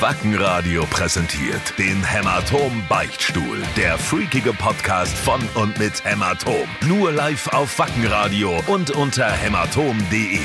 Wackenradio präsentiert den Hämatom Beichtstuhl. Der freakige Podcast von und mit Hämatom. Nur live auf Wackenradio und unter hämatom.de.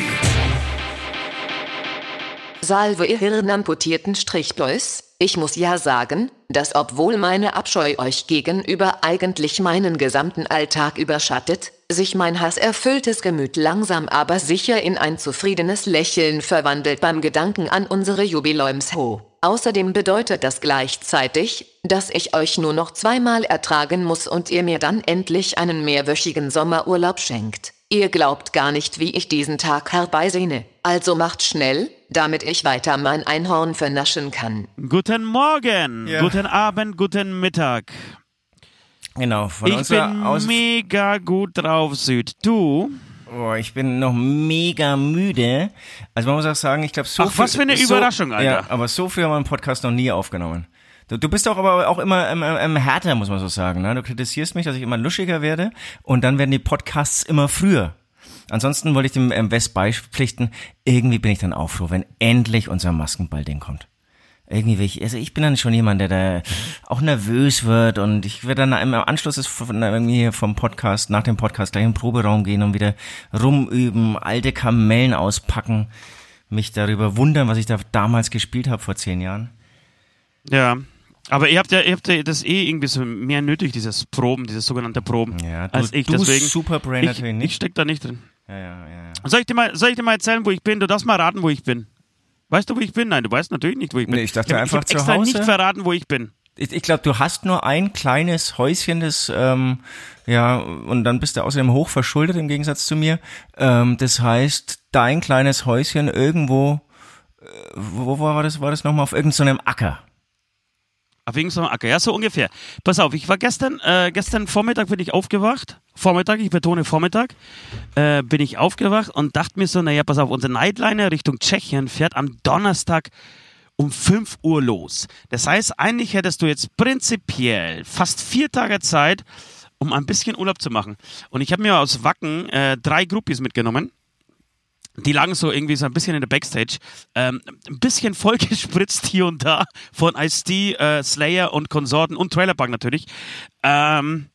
Salve ihr hirnamputierten Strichbläus. Ich muss ja sagen, dass obwohl meine Abscheu euch gegenüber eigentlich meinen gesamten Alltag überschattet, sich mein hasserfülltes Gemüt langsam aber sicher in ein zufriedenes Lächeln verwandelt beim Gedanken an unsere Jubiläumsho. Außerdem bedeutet das gleichzeitig, dass ich euch nur noch zweimal ertragen muss und ihr mir dann endlich einen mehrwöchigen Sommerurlaub schenkt. Ihr glaubt gar nicht, wie ich diesen Tag herbeisehne. Also macht schnell, damit ich weiter mein Einhorn vernaschen kann. Guten Morgen, Ja. guten Abend, guten Mittag. Genau, von Ich bin aus mega gut drauf, Süd. Du? Oh, ich bin noch mega müde. Also man muss auch sagen, ich glaube so Ach, was viel- für eine so, Überraschung, Alter. Ja, aber so viel haben wir im Podcast noch nie aufgenommen. Du, du bist doch aber auch immer ähm, ähm, härter, muss man so sagen. Ne? Du kritisierst mich, dass ich immer luschiger werde und dann werden die Podcasts immer früher. Ansonsten wollte ich dem ähm, West beipflichten, irgendwie bin ich dann auch froh, wenn endlich unser Maskenball-Ding kommt. Irgendwie will ich, also ich bin dann schon jemand, der da auch nervös wird und ich werde dann im Anschluss von, irgendwie vom Podcast, nach dem Podcast gleich in den Proberaum gehen und wieder rumüben, alte Kamellen auspacken, mich darüber wundern, was ich da damals gespielt habe vor zehn Jahren. Ja. Aber ihr habt ja, ihr habt ja das eh irgendwie so mehr nötig, dieses Proben, dieses sogenannte Proben, Ja, du- als ich. du Deswegen, Superbrain ich, natürlich nicht. ich steck da nicht drin. Ja, ja, ja. ja. Soll ich, dir mal, soll ich dir mal erzählen, wo ich bin? Du darfst mal raten, wo ich bin. Weißt du, wo ich bin? Nein, du weißt natürlich nicht, wo ich bin. Nee, ich dachte hab- einfach ich zu extra Hause. nicht verraten, wo ich bin. Ich, ich glaube, du hast nur ein kleines Häuschen, das, ähm, ja, und dann bist du außerdem hoch verschuldet im Gegensatz zu mir. Ähm, das heißt, dein kleines Häuschen irgendwo, äh, wo, wo war das, war das nochmal? Auf irgendeinem Acker. Auf irgendeinem Acker, ja, so ungefähr. Pass auf, ich war gestern, äh, gestern Vormittag bin ich aufgewacht. Vormittag, ich betone Vormittag, äh, bin ich aufgewacht und dachte mir so, naja, pass auf, unsere Nightliner Richtung Tschechien fährt am Donnerstag um 5 Uhr los. Das heißt, eigentlich hättest du jetzt prinzipiell fast vier Tage Zeit, um ein bisschen Urlaub zu machen. Und ich habe mir aus Wacken äh, drei Groupies mitgenommen. Die lagen so irgendwie so ein bisschen in der Backstage. Ähm, ein bisschen vollgespritzt hier und da von Ice-T, äh, Slayer und Konsorten und Trailerpark natürlich. Ähm,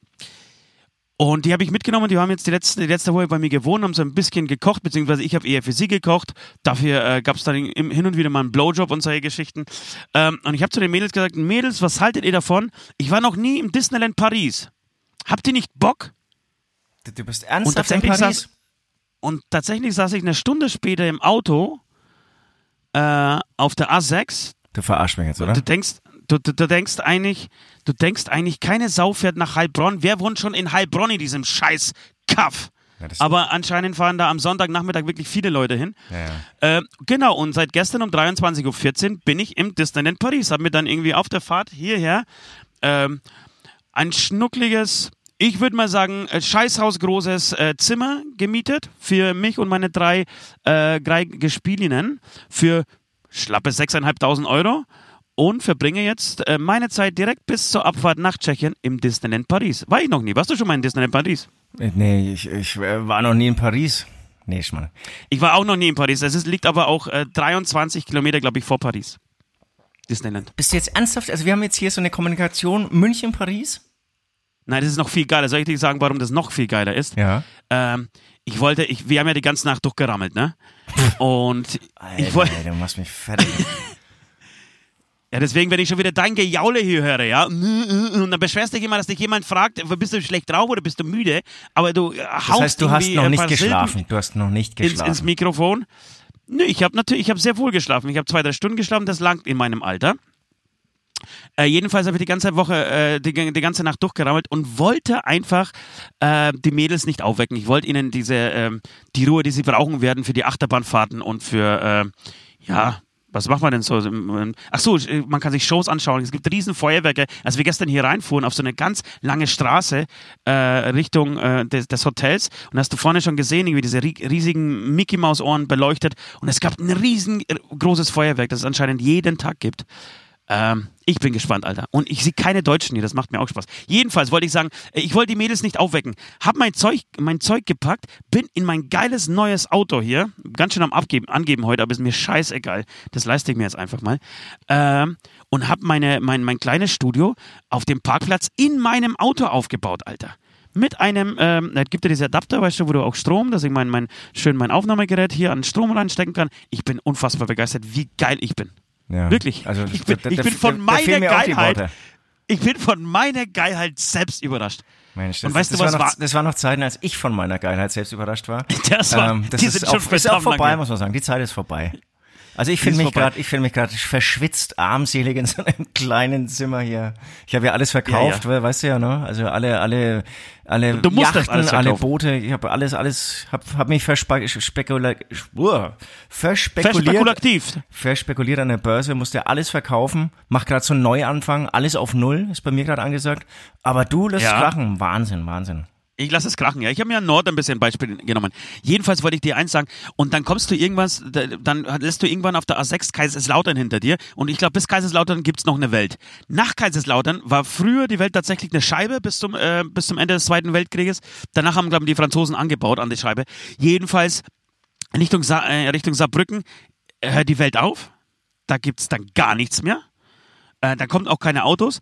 und die habe ich mitgenommen, die haben jetzt die letzte, die letzte Woche bei mir gewohnt, haben so ein bisschen gekocht, beziehungsweise ich habe eher für sie gekocht. Dafür äh, gab es dann im, hin und wieder mal einen Blowjob und solche Geschichten. Ähm, und ich habe zu den Mädels gesagt, Mädels, was haltet ihr davon? Ich war noch nie im Disneyland Paris. Habt ihr nicht Bock? Du, bist Und ernsthaft in Paris? saß, und tatsächlich saß ich eine Stunde später im Auto äh, auf der A6. Du verarsch mich jetzt, oder? Du denkst, du, du, du denkst eigentlich, du denkst eigentlich, keine Sau fährt nach Heilbronn. Wer wohnt schon in Heilbronn in diesem scheiß Kaff? Ja, Aber anscheinend fahren da am Sonntagnachmittag wirklich viele Leute hin. Ja, ja. Äh, genau, und seit gestern um 23.14 Uhr bin ich im Disneyland Paris. Hab mir dann irgendwie auf der Fahrt hierher ähm, ein schnuckliges, ich würde mal sagen, äh, scheißhausgroßes äh, Zimmer gemietet für mich und meine drei, äh, drei Gespielinnen für schlappe 6.500 Euro und verbringe jetzt äh, meine Zeit direkt bis zur Abfahrt nach Tschechien im Disneyland Paris. War ich noch nie. Warst du schon mal in Disneyland Paris? Äh, Nee, ich, ich äh, war noch nie in Paris. Nee, Schmarrn. Ich war auch noch nie in Paris. Es ist, liegt aber auch äh, 23 Kilometer, glaube ich, vor Paris. Disneyland. Bist du jetzt ernsthaft? Also wir haben jetzt hier so eine Kommunikation München-Paris? Nein, das ist noch viel geiler. Soll ich dir sagen, warum das noch viel geiler ist? Ja. Ähm, ich wollte, ich, wir haben ja die ganze Nacht durchgerammelt, ne? Und Alter, ich wollte, du machst mich fertig. ja, deswegen, wenn ich schon wieder dein Gejaule hier höre, ja, und dann beschwerst du dich immer, dass dich jemand fragt, bist du schlecht drauf oder bist du müde? Aber du äh, haust Das heißt, du hast noch nicht Silben geschlafen. Du hast noch nicht ins, geschlafen. ins Mikrofon. Nö, ich habe natürlich, ich habe sehr wohl geschlafen. Ich habe zwei, drei Stunden geschlafen, das langt in meinem Alter. Äh, jedenfalls habe ich die ganze Woche, äh, die, die ganze Nacht durchgerammelt und wollte einfach äh, die Mädels nicht aufwecken. Ich wollte ihnen diese, ähm, die Ruhe, die sie brauchen werden für die Achterbahnfahrten und für, äh, ja, was macht man denn so? Ach so, man kann sich Shows anschauen. Es gibt riesen Feuerwerke. Als wir gestern hier reinfuhren auf so eine ganz lange Straße äh, Richtung äh, des, des Hotels und hast du vorne schon gesehen, wie diese ri- riesigen Mickey Maus Ohren beleuchtet und es gab ein riesengroßes Feuerwerk, das es anscheinend jeden Tag gibt. Ähm, ich bin gespannt, Alter. Und ich sehe keine Deutschen hier, das macht mir auch Spaß. Jedenfalls wollte ich sagen, äh, ich wollte die Mädels nicht aufwecken. Hab mein Zeug, mein Zeug gepackt, bin in mein geiles neues Auto hier, ganz schön am Abgeben, angeben heute, aber ist mir scheißegal. Das leiste ich mir jetzt einfach mal. Ähm, und hab meine, mein, mein kleines Studio auf dem Parkplatz in meinem Auto aufgebaut, Alter mit einem, ähm, es gibt ja diese Adapter, weißt du, wo du auch Strom, dass ich mein, mein, schön mein Aufnahmegerät hier an Strom reinstecken kann. Ich bin unfassbar begeistert, wie geil ich bin. Ja. Wirklich. Also, ich bin, da- ich da- bin da- von da fehlen meiner Geilheit. Ich bin von meiner Geilheit selbst überrascht. Mensch, das, Und weißt das, du, was war noch, war- das war noch Zeiten, als ich von meiner Geilheit selbst überrascht war. Das war- ähm, das die ist, sind auch, schon ist auch vorbei, muss man sagen. Die Zeit ist vorbei. Also ich finde mich gerade, ich finde mich gerade verschwitzt, armselig in so einem kleinen Zimmer hier. Ich habe ja alles verkauft, Ja, we- weißt du ja, ne? Also alle, alle, alle Du Yachten, alle. Boote. Ich habe alles, alles, habe hab mich verspekuliert, Verspekulativ. verspekuliert an der Börse, musste alles verkaufen, mach gerade so einen Neuanfang, alles auf Null, ist bei mir gerade angesagt. Aber du lässt Ja. krachen, Wahnsinn, Wahnsinn. Ich lasse es krachen, ja. Ich habe mir an Nord ein bisschen Beispiel genommen. Jedenfalls wollte ich dir eins sagen. Und dann kommst du irgendwas, da- dann lässt du irgendwann auf der A6 Kaiserslautern hinter dir. Und ich glaube, bis Kaiserslautern gibt's noch eine Welt. Nach Kaiserslautern war früher die Welt tatsächlich eine Scheibe bis zum, äh, bis zum Ende des Zweiten Weltkrieges. Danach haben, glaube ich, die Franzosen angebaut an die Scheibe. Jedenfalls Richtung, Sa äh, Richtung Saarbrücken äh, hört die Welt auf. Da gibt's dann gar nichts mehr. Äh, da kommen auch keine Autos.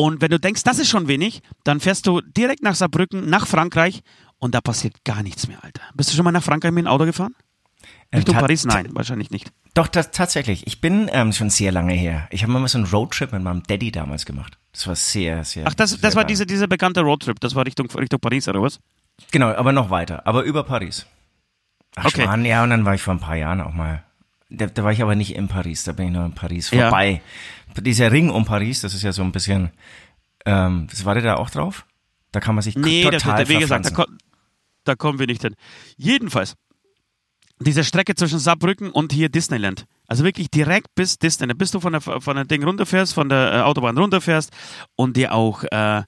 Und wenn du denkst, das ist schon wenig, dann fährst du direkt nach Saarbrücken, nach Frankreich und da passiert gar nichts mehr, Alter. Bist du schon mal nach Frankreich mit dem Auto gefahren? Richtung ta- Paris? Nein, wahrscheinlich nicht. Doch, das, tatsächlich. Ich bin ähm, schon sehr lange her. Ich habe mal so einen Roadtrip mit meinem Daddy damals gemacht. Das war sehr, sehr. Ach, das, sehr das war diese, diese bekannte Roadtrip, das war Richtung, Richtung Paris oder was? Genau, aber noch weiter. Aber über Paris. Ach, Okay. Schmarrn, ja, und dann war ich vor ein paar Jahren auch mal. Da, da war ich aber nicht in Paris, da bin ich nur in Paris Ja. vorbei. Dieser Ring um Paris, das ist ja so ein bisschen. Ähm, war der da auch drauf? Da kann man sich Nee, total das, wie gesagt, da, da kommen wir nicht hin. Jedenfalls, diese Strecke zwischen Saarbrücken und hier Disneyland. Also wirklich direkt bis Disneyland. Bis du von der, von der Ding runterfährst, von der äh, Autobahn runterfährst und dir auch äh,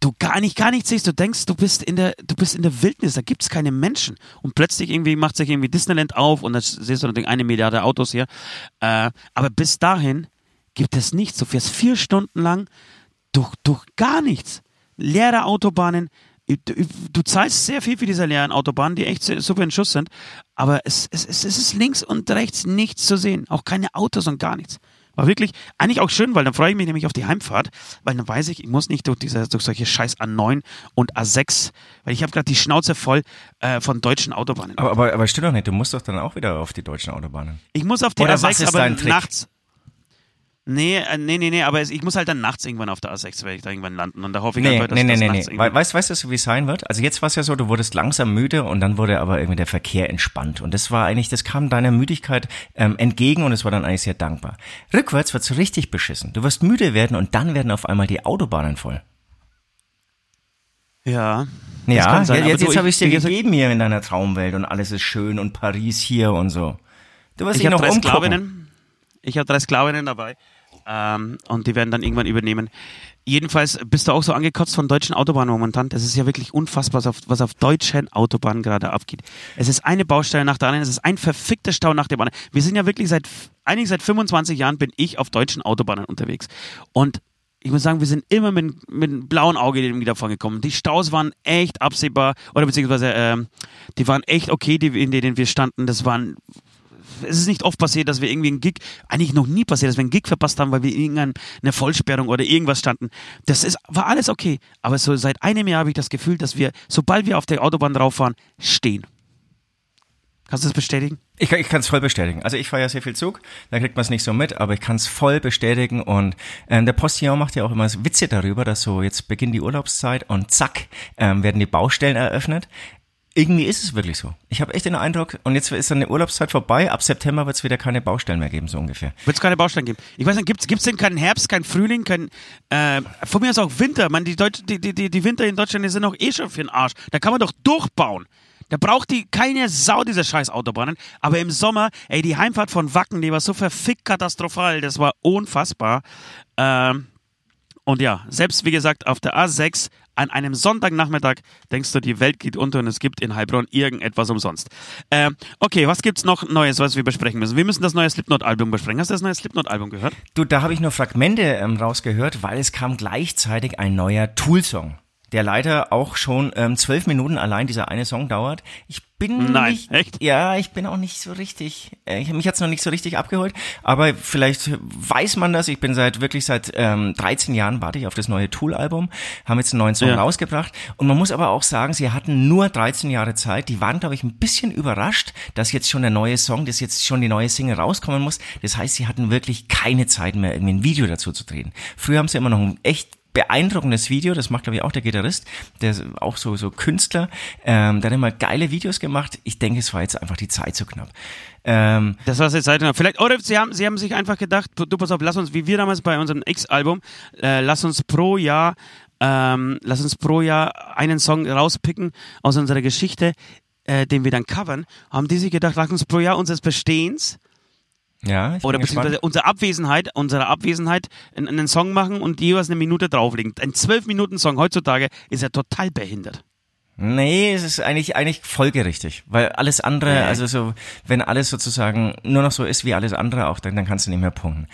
du gar nicht, gar nichts siehst. Du denkst, du bist in der, du bist in der Wildnis, da gibt's keine Menschen. Und plötzlich irgendwie macht sich irgendwie Disneyland auf und dann siehst du natürlich eine Milliarde Autos hier. Äh, aber bis dahin gibt es nichts. Du fährst vier Stunden lang durch, durch gar nichts. Leere Autobahnen. Du, zahlst sehr viel für diese leeren Autobahnen, die echt super in Schuss sind. Aber es, es, es, es ist links und rechts nichts zu sehen. Auch keine Autos und gar nichts. War wirklich eigentlich auch schön, weil dann freue ich mich nämlich auf die Heimfahrt, weil dann weiß ich, ich muss nicht durch, diese, durch solche scheiß A9 und A6, weil ich habe gerade die Schnauze voll äh, von deutschen Autobahnen. Aber, aber, aber stimmt doch nicht, du musst doch dann auch wieder auf die deutschen Autobahnen. Ich muss auf die Oder A6, was ist aber nachts. Nee, äh, nee, nee, nee, aber es, ich muss halt dann nachts irgendwann auf der A6, werde ich da irgendwann landen. Und da hoffe ich Nee, einfach, dass nee, nee, das nee, nachts nee. We weißt, weißt du, wie es sein wird? Also jetzt war es ja so, du wurdest langsam müde und dann wurde aber irgendwie der Verkehr entspannt. Und das war eigentlich, das kam deiner Müdigkeit ähm, entgegen und es war dann eigentlich sehr dankbar. Rückwärts wird's richtig beschissen. Du wirst müde werden und dann werden auf einmal die Autobahnen voll. Ja. Ja, sein, jetzt, jetzt, habe ich dir wie gesagt, gegeben hier in deiner Traumwelt und alles ist schön und Paris hier und so. Du wirst Ich dich noch umgucken. Sklavinnen. Ich habe drei Sklavinnen dabei. Ähm, und die werden dann irgendwann übernehmen. Jedenfalls bist du auch so angekotzt von deutschen Autobahnen momentan. Das ist ja wirklich unfassbar, was auf, was auf deutschen Autobahnen gerade abgeht. Es ist eine Baustelle nach der anderen. Es ist ein verfickter Stau nach dem anderen. Wir sind ja wirklich seit, eigentlich seit 25 Jahren bin ich auf deutschen Autobahnen unterwegs. Und ich muss sagen, wir sind immer mit, mit einem blauen Auge irgendwie davon gekommen. Die Staus waren echt absehbar, oder beziehungsweise ähm, die waren echt okay, die, in denen wir standen. Das waren es ist nicht oft passiert, dass wir irgendwie einen Gig, eigentlich noch nie passiert, dass wir einen Gig verpasst haben, weil wir irgendeine Vollsperrung oder irgendwas standen. Das ist, war alles okay. Aber so seit einem Jahr habe ich das Gefühl, dass wir, sobald wir auf der Autobahn drauf fahren, stehen. Kannst du das bestätigen? Ich, kann- ich kann es voll bestätigen. Also ich fahre ja sehr viel Zug, da kriegt man es nicht so mit, aber ich kann es voll bestätigen und ähm, der Postillon macht ja auch immer Witze darüber, dass so jetzt beginnt die Urlaubszeit und zack ähm, werden die Baustellen eröffnet. Irgendwie ist es wirklich so. Ich habe echt den Eindruck, und jetzt ist dann eine Urlaubszeit vorbei, ab September wird es wieder keine Baustellen mehr geben, so ungefähr. Wird es keine Baustellen geben? Ich weiß nicht, gibt es denn keinen Herbst, keinen Frühling, kein, äh, von mir aus auch Winter? Man, die, Deutsch, die, die, die, Winter in Deutschland die sind doch eh schon für den Arsch. Da kann man doch durchbauen. Da braucht die keine Sau diese scheiß Autobahnen. Aber im Sommer, ey, die Heimfahrt von Wacken, die war so verfickt katastrophal. Das war unfassbar. Ähm, und ja, selbst wie gesagt, auf der A6 an einem Sonntagnachmittag denkst du, die Welt geht unter und es gibt in Heilbronn irgendetwas umsonst. Ähm, okay, was gibt's noch Neues, was wir besprechen müssen? Wir müssen das neue Slipknot-Album besprechen. Hast du das neue Slipknot-Album gehört? Du, da habe ich nur Fragmente ähm, rausgehört, weil es kam gleichzeitig ein neuer Tool-Song der leider auch schon ähm, zwölf Minuten allein dieser eine Song dauert. Ich bin Nein, nicht, echt? ja, ich bin auch nicht so richtig, äh, mich hat's noch nicht so richtig abgeholt, aber vielleicht weiß man das. Ich bin seit wirklich seit ähm, 13 Jahren warte ich auf das neue Tool-Album, haben jetzt einen neuen Song Ja. rausgebracht und man muss aber auch sagen, sie hatten nur 13 Jahre Zeit. Die waren, glaube ich, ein bisschen überrascht, dass jetzt schon der neue Song, dass jetzt schon die neue Single rauskommen muss. Das heißt, sie hatten wirklich keine Zeit mehr, irgendwie ein Video dazu zu drehen. Früher haben sie immer noch ein echt beeindruckendes Video, das macht glaube ich auch der Gitarrist, der ist auch so so Künstler, ähm, der hat immer geile Videos gemacht. Ich denke, es war jetzt einfach die Zeit zu knapp. Ähm, Das war jetzt Zeit. Vielleicht, oder sie haben, sie haben sich einfach gedacht, du, du pass auf, lass uns, wie wir damals bei unserem X-Album, äh, lass uns pro Jahr, ähm, lass uns pro Jahr einen Song rauspicken aus unserer Geschichte, äh, den wir dann covern, haben die sich gedacht, lass uns pro Jahr unseres Bestehens ja, ich oder beziehungsweise gespannt. unsere Abwesenheit, unsere Abwesenheit einen, einen Song machen und jeweils eine Minute drauflegen. Ein zwölf Minuten Song heutzutage ist ja total behindert. Nee, es ist eigentlich eigentlich folgerichtig, weil alles andere, also so, wenn alles sozusagen nur noch so ist wie alles andere auch, dann, dann kannst du nicht mehr punkten.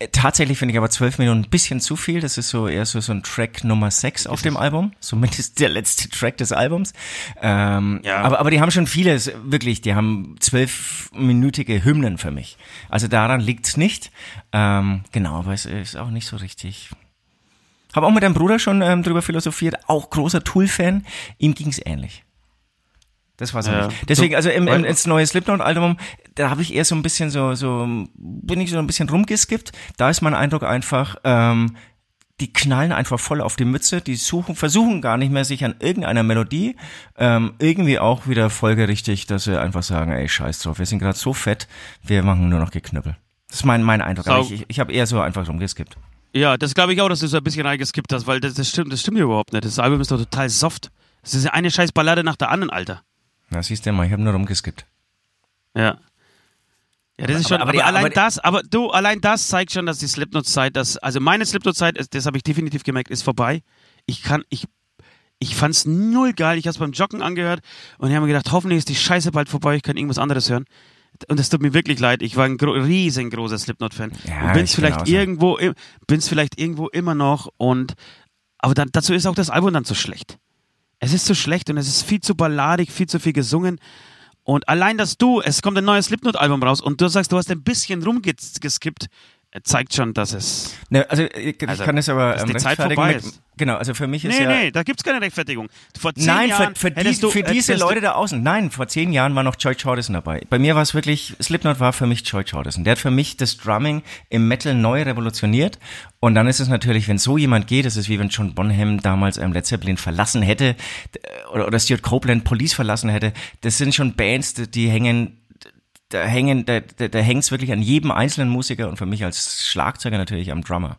Äh, Tatsächlich finde ich aber zwölf Minuten ein bisschen zu viel. Das ist so eher so, so ein Track Nummer sechs auf dem Album. Zumindest der letzte Track des Albums. Ähm, Ja. aber, aber die haben schon vieles, wirklich, die haben zwölfminütige Hymnen für mich. Also daran liegt's nicht. Ähm, genau, aber es ist auch nicht so richtig. Habe auch mit deinem Bruder schon ähm, drüber philosophiert, auch großer Tool-Fan. Ihm ging's ähnlich. Das war so. Ja. nicht. Deswegen, So- also im, im, ins neue Slipknot-Album, da habe ich eher so ein bisschen so, so, bin ich so ein bisschen rumgeskippt. Da ist mein Eindruck einfach, ähm, die knallen einfach voll auf die Mütze, die suchen, versuchen gar nicht mehr sich an irgendeiner Melodie, ähm, irgendwie auch wieder folgerichtig, dass sie einfach sagen, ey, scheiß drauf, wir sind gerade so fett, wir machen nur noch Geknüppel. Das ist mein, mein Eindruck. Aber Sau- ich, ich habe eher so einfach rumgeskippt. Ja, das glaube ich auch, dass du so ein bisschen reingeskippt hast, weil das, das stimmt, das stimmt ja überhaupt nicht. Das Album ist doch total soft. Das ist eine scheiß Ballade nach der anderen, Alter. Na, siehst du mal, ich habe nur rumgeskippt. Ja. Ja, das ist Aber- schon, aber aber, allein aber- das, aber du, allein das zeigt schon, dass die Slipknot-Zeit, das, also meine Slipknot-Zeit, ist- das habe ich definitiv gemerkt, ist vorbei. Ich kann, ich, ich fand's null geil. Ich habe es beim Joggen angehört und ich habe mir gedacht, hoffentlich ist die Scheiße bald vorbei, ich kann irgendwas anderes hören. Und es tut mir wirklich leid. Ich war ein gro riesengroßer Slipknot-Fan. Ja, und bin's ich bin vielleicht so. irgendwo, bin's vielleicht irgendwo immer noch und, aber dann, dazu ist auch das Album dann zu schlecht. Es ist zu schlecht und es ist viel zu balladig, viel zu viel gesungen. Und allein, dass du, es kommt ein neues Slipknot-Album raus und du sagst, du hast ein bisschen rumgeskippt, zeigt schon, dass es. Ne, also ich, ich Also, kann es aber ähm, die Zeit vorbei mit, ist. Genau, also für mich ist Nee, ja nee, da gibt's keine Rechtfertigung. Vor zehn Nein, Jahren für, für, die, du, für diese Leute da außen. Nein, vor zehn Jahren war noch Joy Jordison dabei. Bei mir war es wirklich, Slipknot war für mich Joy Jordison. Der hat für mich das Drumming im Metal neu revolutioniert. Und dann ist es natürlich, wenn so jemand geht, das ist wie wenn John Bonham damals ähm, Led Zeppelin verlassen hätte d- oder, oder Stuart Copeland Police verlassen hätte. Das sind schon Bands, die hängen da hängen, da, da, da hängt's wirklich an jedem einzelnen Musiker und für mich als Schlagzeuger natürlich am Drummer.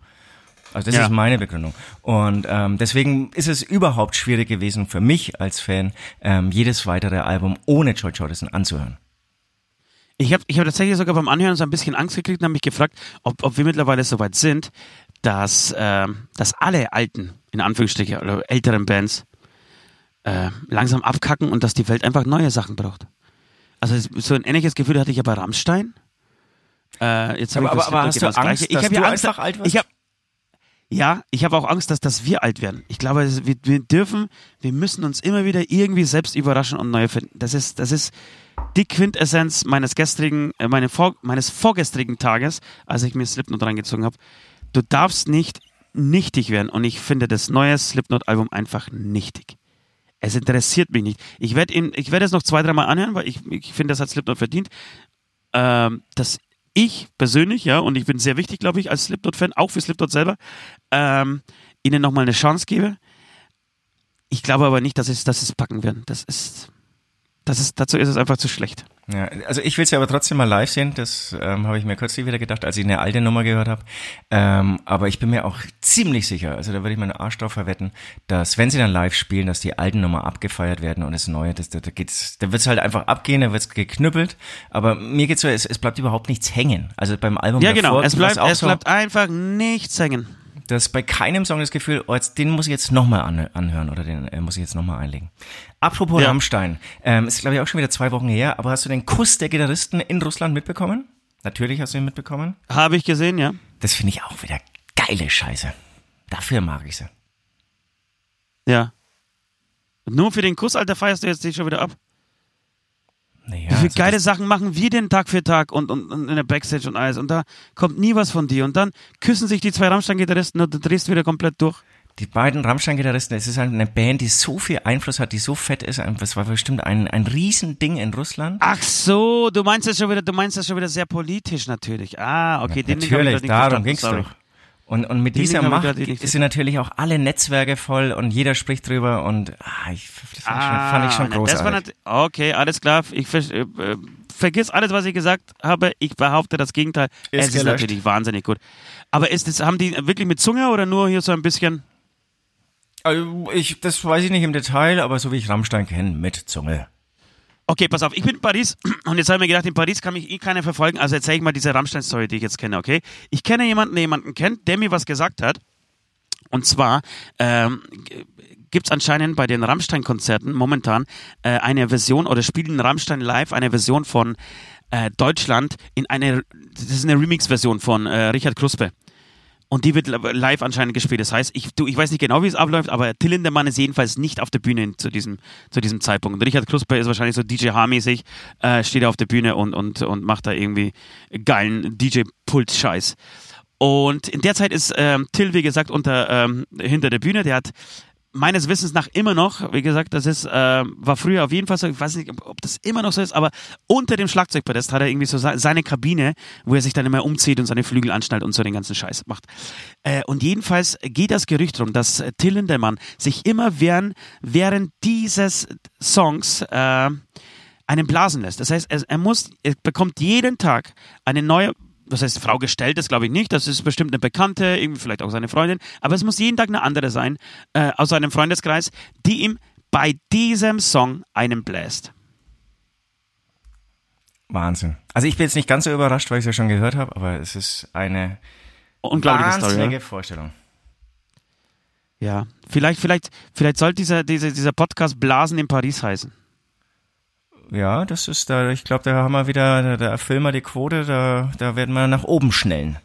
Also das Ja. ist meine Begründung. Und ähm, deswegen ist es überhaupt schwierig gewesen für mich als Fan, ähm, jedes weitere Album ohne George Jordison anzuhören. Ich habe ich hab tatsächlich sogar beim Anhören so ein bisschen Angst gekriegt und habe mich gefragt, ob, ob wir mittlerweile so weit sind, dass, ähm, dass alle alten, in Anführungsstrichen, oder älteren Bands äh, langsam abkacken und dass die Welt einfach neue Sachen braucht. Also so ein ähnliches Gefühl hatte ich ja bei Rammstein. Äh, jetzt Aber- ich aber- aber hast du Angst, Gleiche. ich dass hab ja Angst, einfach alt wirst? Ich hab, ja, ich habe auch Angst, dass, dass wir alt werden. Ich glaube, wir, wir dürfen, wir müssen uns immer wieder irgendwie selbst überraschen und neu finden. Das ist, das ist die Quintessenz meines gestrigen, äh, meine vor, meines vorgestrigen Tages, als ich mir Slipknot reingezogen habe. Du darfst nicht nichtig werden und ich finde das neue Slipknot-Album einfach nichtig. Es interessiert mich nicht. Ich werde ihn, ich werde es noch zwei, dreimal anhören, weil ich, ich finde, das hat Slipknot verdient. Ähm, dass ich persönlich, ja, und ich bin sehr wichtig, glaube ich, als Slipknot-Fan, auch für Slipknot selber, ähm, ihnen nochmal eine Chance gebe. Ich glaube aber nicht, dass es, dass es packen werden. Das ist, das ist, dazu ist es einfach zu schlecht. Ja, also ich will sie aber trotzdem mal live sehen. Das ähm, habe ich mir kürzlich wieder gedacht, als ich eine alte Nummer gehört habe. Ähm, aber ich bin mir auch ziemlich sicher, also da würde ich meinen Arsch drauf verwetten, dass wenn sie dann live spielen, dass die alten Nummer abgefeiert werden und das Neue, das, da, da geht's, da wird's halt einfach abgehen, da wird's geknüppelt. Aber mir geht's so, es, es bleibt überhaupt nichts hängen. Also beim Album Ja, genau. davor Es bleibt, es so, bleibt einfach nichts hängen. Du hast bei keinem Song das Gefühl, oh, jetzt, den muss ich jetzt nochmal an, anhören oder den äh, muss ich jetzt nochmal einlegen. Apropos Ja. Rammstein, ähm, ist glaube ich auch schon wieder zwei Wochen her, aber hast du den Kuss der Gitarristen in Russland mitbekommen? Natürlich hast du ihn mitbekommen. Habe ich gesehen, ja. Das finde ich auch wieder geile Scheiße. Dafür mag ich sie. Ja. Nur für den Kuss, Alter, feierst du jetzt dich schon wieder ab. Naja, Wie viele also geile Sachen machen wir denn Tag für Tag und, und, und in der Backstage und alles. Und da kommt nie was von dir. Und dann küssen sich die zwei Rammstein-Gitarristen und du drehst wieder komplett durch. Die beiden Rammstein-Gitarristen, es ist halt eine Band, die so viel Einfluss hat, die so fett ist. Das war bestimmt ein, ein Riesending in Russland. Ach so, du meinst das schon wieder, du meinst das schon wieder sehr politisch natürlich. Ah, okay, den hab ich Natürlich, darum ging's sorry. doch. Und, und mit Den dieser Macht sind natürlich auch alle Netzwerke voll und jeder spricht drüber und ah, ich, das fand, ich schon, fand ich schon großartig. okay, alles klar. Ich äh, äh, vergiss alles, was ich gesagt habe. Ich behaupte das Gegenteil. Ist es ist gelöscht. natürlich wahnsinnig gut. Aber ist das, haben die wirklich mit Zunge oder nur hier so ein bisschen? Also ich, das weiß ich nicht im Detail, aber so wie ich Rammstein kenne, mit Zunge. Okay, pass auf, ich bin in Paris und jetzt habe ich mir gedacht, in Paris kann mich eh keiner verfolgen, also erzähle ich mal diese Rammstein-Story, die ich jetzt kenne, okay? Ich kenne jemanden, der jemanden kennt, der mir was gesagt hat. Und zwar ähm, gibt es anscheinend bei den Rammstein-Konzerten momentan äh, eine Version oder spielen Rammstein live eine Version von äh, Deutschland in eine, das ist eine Remix-Version von äh, Richard Kruspe. Und die wird live anscheinend gespielt. Das heißt, ich, du, ich weiß nicht genau, wie es abläuft, aber Till Lindemann ist jedenfalls nicht auf der Bühne zu diesem, zu diesem Zeitpunkt. Und Richard Krusper ist wahrscheinlich so DJ-H-mäßig, äh, steht auf der Bühne und, und, und macht da irgendwie geilen DJ-Pult-Scheiß. Und in der Zeit ist ähm, Till, wie gesagt, unter, ähm, hinter der Bühne. Der hat meines Wissens nach immer noch, wie gesagt, das ist, äh, war früher auf jeden Fall so, ich weiß nicht, ob das immer noch so ist, aber unter dem Schlagzeugpodest hat er irgendwie so se- seine Kabine, wo er sich dann immer umzieht und seine Flügel anschnallt und so den ganzen Scheiß macht. Äh, und jedenfalls geht das Gerücht rum, dass äh, Till Lindemann sich immer während, während dieses Songs äh, einen blasen lässt. Das heißt, er, er muss, er bekommt jeden Tag eine neue, was heißt Frau gestellt, das glaube ich nicht, das ist bestimmt eine Bekannte, irgendwie vielleicht auch seine Freundin, aber es muss jeden Tag eine andere sein, äh, aus seinem Freundeskreis, die ihm bei diesem Song einen bläst. Wahnsinn. Also ich bin jetzt nicht ganz so überrascht, weil ich es ja schon gehört habe, aber es ist eine Unglaubliche Story. Vorstellung. ja, vielleicht, vielleicht, vielleicht soll dieser, dieser, dieser Podcast Blasen in Paris heißen. Ja, das ist da, ich glaube, da haben wir wieder, da, da erfüllen wir die Quote, da, da werden wir nach oben schnellen.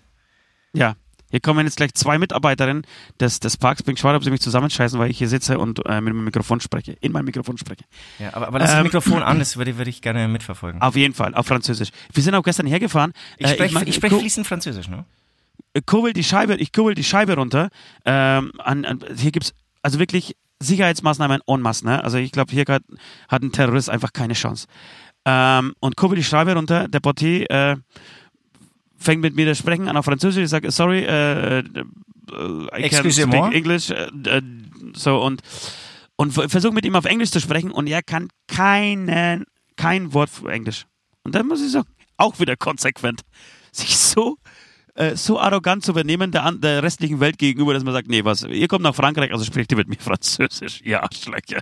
Ja. Hier kommen jetzt gleich zwei Mitarbeiterinnen des, des Parks. Bin gespannt, ob sie mich zusammenscheißen, weil ich hier sitze und äh, mit meinem Mikrofon spreche. In meinem Mikrofon spreche. Ja, aber, aber lass das Ähm, Mikrofon an, das würde, würde ich gerne mitverfolgen. Auf jeden Fall, auf Französisch. Wir sind auch gestern hergefahren. Ich Äh, spreche mein- ich sprech ku- fließend Französisch, ne? äh, kurbel die Scheibe, ich kurbel die Scheibe runter. Ähm, an, an, hier gibt's also wirklich Sicherheitsmaßnahmen en masse. Ne? Also ich glaube, hier hat, hat ein Terrorist einfach keine Chance. Ähm, und kurbel die Scheibe runter. Der Portier äh, fängt mit mir das Sprechen an auf Französisch. Ich sage, sorry, äh, äh, I can Excusez-moi. speak English. Äh, äh, so und und versuche mit ihm auf Englisch zu sprechen und er kann keinen, kein Wort für Englisch. Und dann muss ich sagen, auch wieder konsequent, sich so, äh, so arrogant zu übernehmen der, der restlichen Welt gegenüber, dass man sagt, nee, was, ihr kommt nach Frankreich, also spricht ihr mit mir Französisch, ihr Arschlöcher.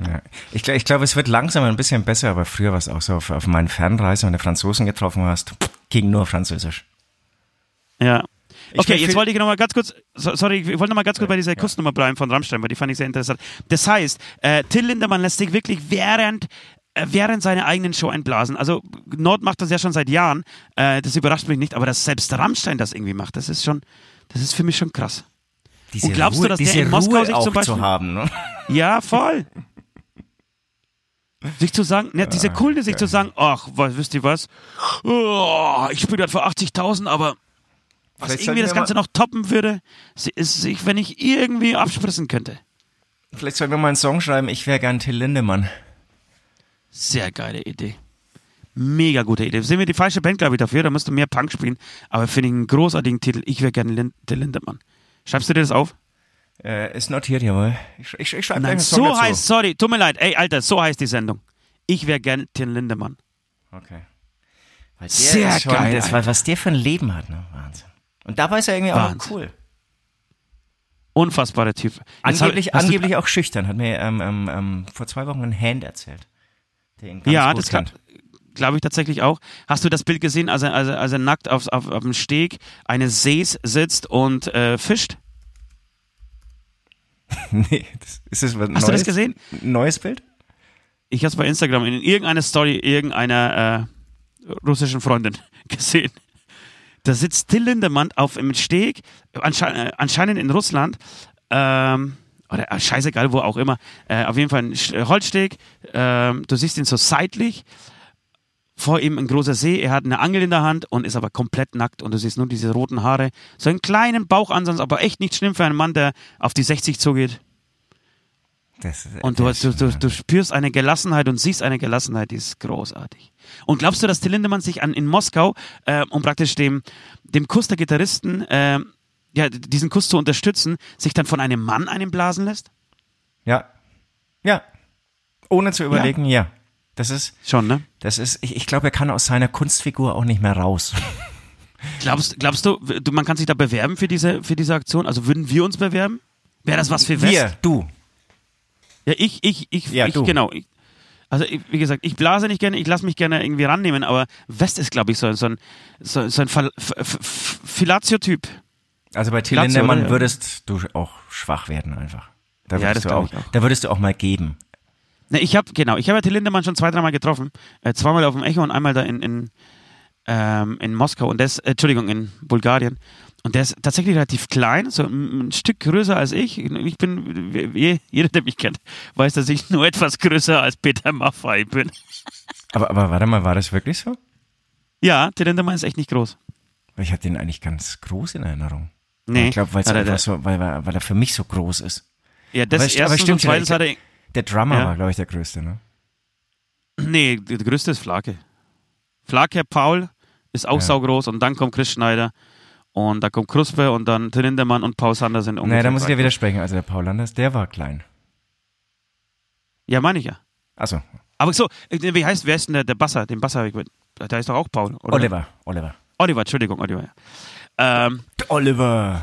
Ja. Ich, ich glaube, es wird langsam ein bisschen besser, aber früher war es auch so, auf, auf meinen Fernreisen, wenn du Franzosen getroffen hast, ging nur Französisch. Ja. Ich Okay, jetzt wollte ich noch mal ganz kurz, so, sorry, ich wollte noch mal ganz kurz bei dieser Kussnummer bleiben von Rammstein, weil die fand ich sehr interessant. Das heißt, äh, Till Lindemann lässt sich wirklich während äh, während seiner eigenen Show einblasen. Also Nord macht das ja schon seit Jahren, äh, das überrascht mich nicht, aber dass selbst Rammstein das irgendwie macht, das ist schon, das ist für mich schon krass. Diese Und glaubst du, dass der in Moskau Ruhe sich zum Beispiel- zu haben, ne? Ja, voll. Sich zu sagen, ne, diese Coolness, sich zu sagen, ach, was, wisst ihr was? Oh, ich spiele das für 80.000, aber was Vielleicht irgendwie das Ganze noch toppen würde, ist, sich, wenn ich irgendwie abspritzen könnte. Vielleicht sollten wir mal einen Song schreiben, ich wäre gern Till Lindemann. Sehr geile Idee. Mega gute Idee. Sind wir die falsche Band, glaube ich, dafür? Da musst du mehr Punk spielen. Aber finde ich einen großartigen Titel. Ich wäre gerne Lin der Lindemann. Schreibst du dir das auf? Äh, ist notiert, jawohl. Ich, ich, ich schreibe Nein, so dazu. heißt, sorry, tut mir leid. Ey, Alter, so heißt die Sendung. Ich wäre gerne Till Lindemann. Okay. Weil der Sehr ist schon, geil, Das, Alter. was der für ein Leben hat, ne? Wahnsinn. Und dabei ist er irgendwie Wahnsinn. auch cool. Unfassbarer Typ. Jetzt Angeblich, hab- angeblich auch schüchtern, hat mir ähm, ähm, ähm, vor zwei Wochen ein Hand erzählt. Der ihn ganz Ja, das glaube kennt. glaub ich tatsächlich auch. Hast du das Bild gesehen, als er, als er, als er nackt auf, auf, auf dem Steg eines Sees sitzt und äh, fischt? nee, das, ist das was Hast Neues? du das gesehen? Neues Bild? Ich habe es bei Instagram in irgendeiner Story irgendeiner äh, russischen Freundin gesehen. Da sitzt Till Lindemann auf einem Steg, ansche äh, anscheinend in Russland, ähm, oder äh, scheißegal, wo auch immer, äh, auf jeden Fall ein äh, Holzsteg, ähm, du siehst ihn so seitlich, vor ihm ein großer See, er hat eine Angel in der Hand und ist aber komplett nackt. Und du siehst nur diese roten Haare, so einen kleinen Bauchansatz, aber echt nicht schlimm für einen Mann, der auf die 60 zugeht. Das, ist- Und du, das- du, du, du spürst eine Gelassenheit und siehst eine Gelassenheit, die ist großartig. Und glaubst du, dass Till Lindemann sich an, in Moskau, äh, um praktisch dem, dem Kuss der Gitarristen, äh, ja, diesen Kuss zu unterstützen, sich dann von einem Mann einen blasen lässt? Ja. Ja. Ohne zu überlegen, ja. Das ist, Schon, ne? das ist, ich, ich glaube, er kann aus seiner Kunstfigur auch nicht mehr raus. Glaubst, glaubst du, du, man kann sich da bewerben für diese, für diese Aktion? Also würden wir uns bewerben? Wäre das was für West? Wir, du. Ja, ich, ich, ich, Ja, ich du. genau. Ich, also ich, wie gesagt, ich blase nicht gerne, ich lasse mich gerne irgendwie rannehmen, aber West ist, glaube ich, so, so ein, so, so ein Filatio-Typ. Also bei Till Lindemann? Ja. würdest du auch schwach werden einfach. Da Ja, würdest, das du auch, auch. da würdest du auch mal geben. Ne, ich habe genau, ich habe ja Till Lindemann schon zwei, dreimal getroffen. Äh, zweimal auf dem Echo und einmal da in, in, ähm, in Moskau und ist, äh, Entschuldigung, in Bulgarien. Und der ist tatsächlich relativ klein, so ein, Stück größer als ich. Ich bin, jeder, der mich kennt, weiß, dass ich nur etwas größer als Peter Maffay bin. Aber, aber warte mal, war das wirklich so? Ja, Till Lindemann ist echt nicht groß. Ich hatte den eigentlich ganz groß in Erinnerung. Nee. Ich glaube, er- einfach so, weil, weil er für mich so groß ist. Ja, das Aber ist st- aber erstens stimmt und zweitens hat er, Der Drummer Ja. war, glaube ich, der größte, ne? nee, der größte ist Flake. Flake, Paul ist auch Ja. saugroß und dann kommt Chris Schneider und dann kommt Kruspe und dann Till Lindemann und Paul Sander sind ungefähr Naja, da muss ich ja widersprechen. Also der Paul Landers, der war klein. Ja, meine ich ja. Also Aber so, äh, wie heißt, wer ist denn der, der Basser? Den Basser, der ist doch auch Paul, oder? Oliver, Oliver. Oliver, Entschuldigung, Oliver. Ja. Ähm, Oliver.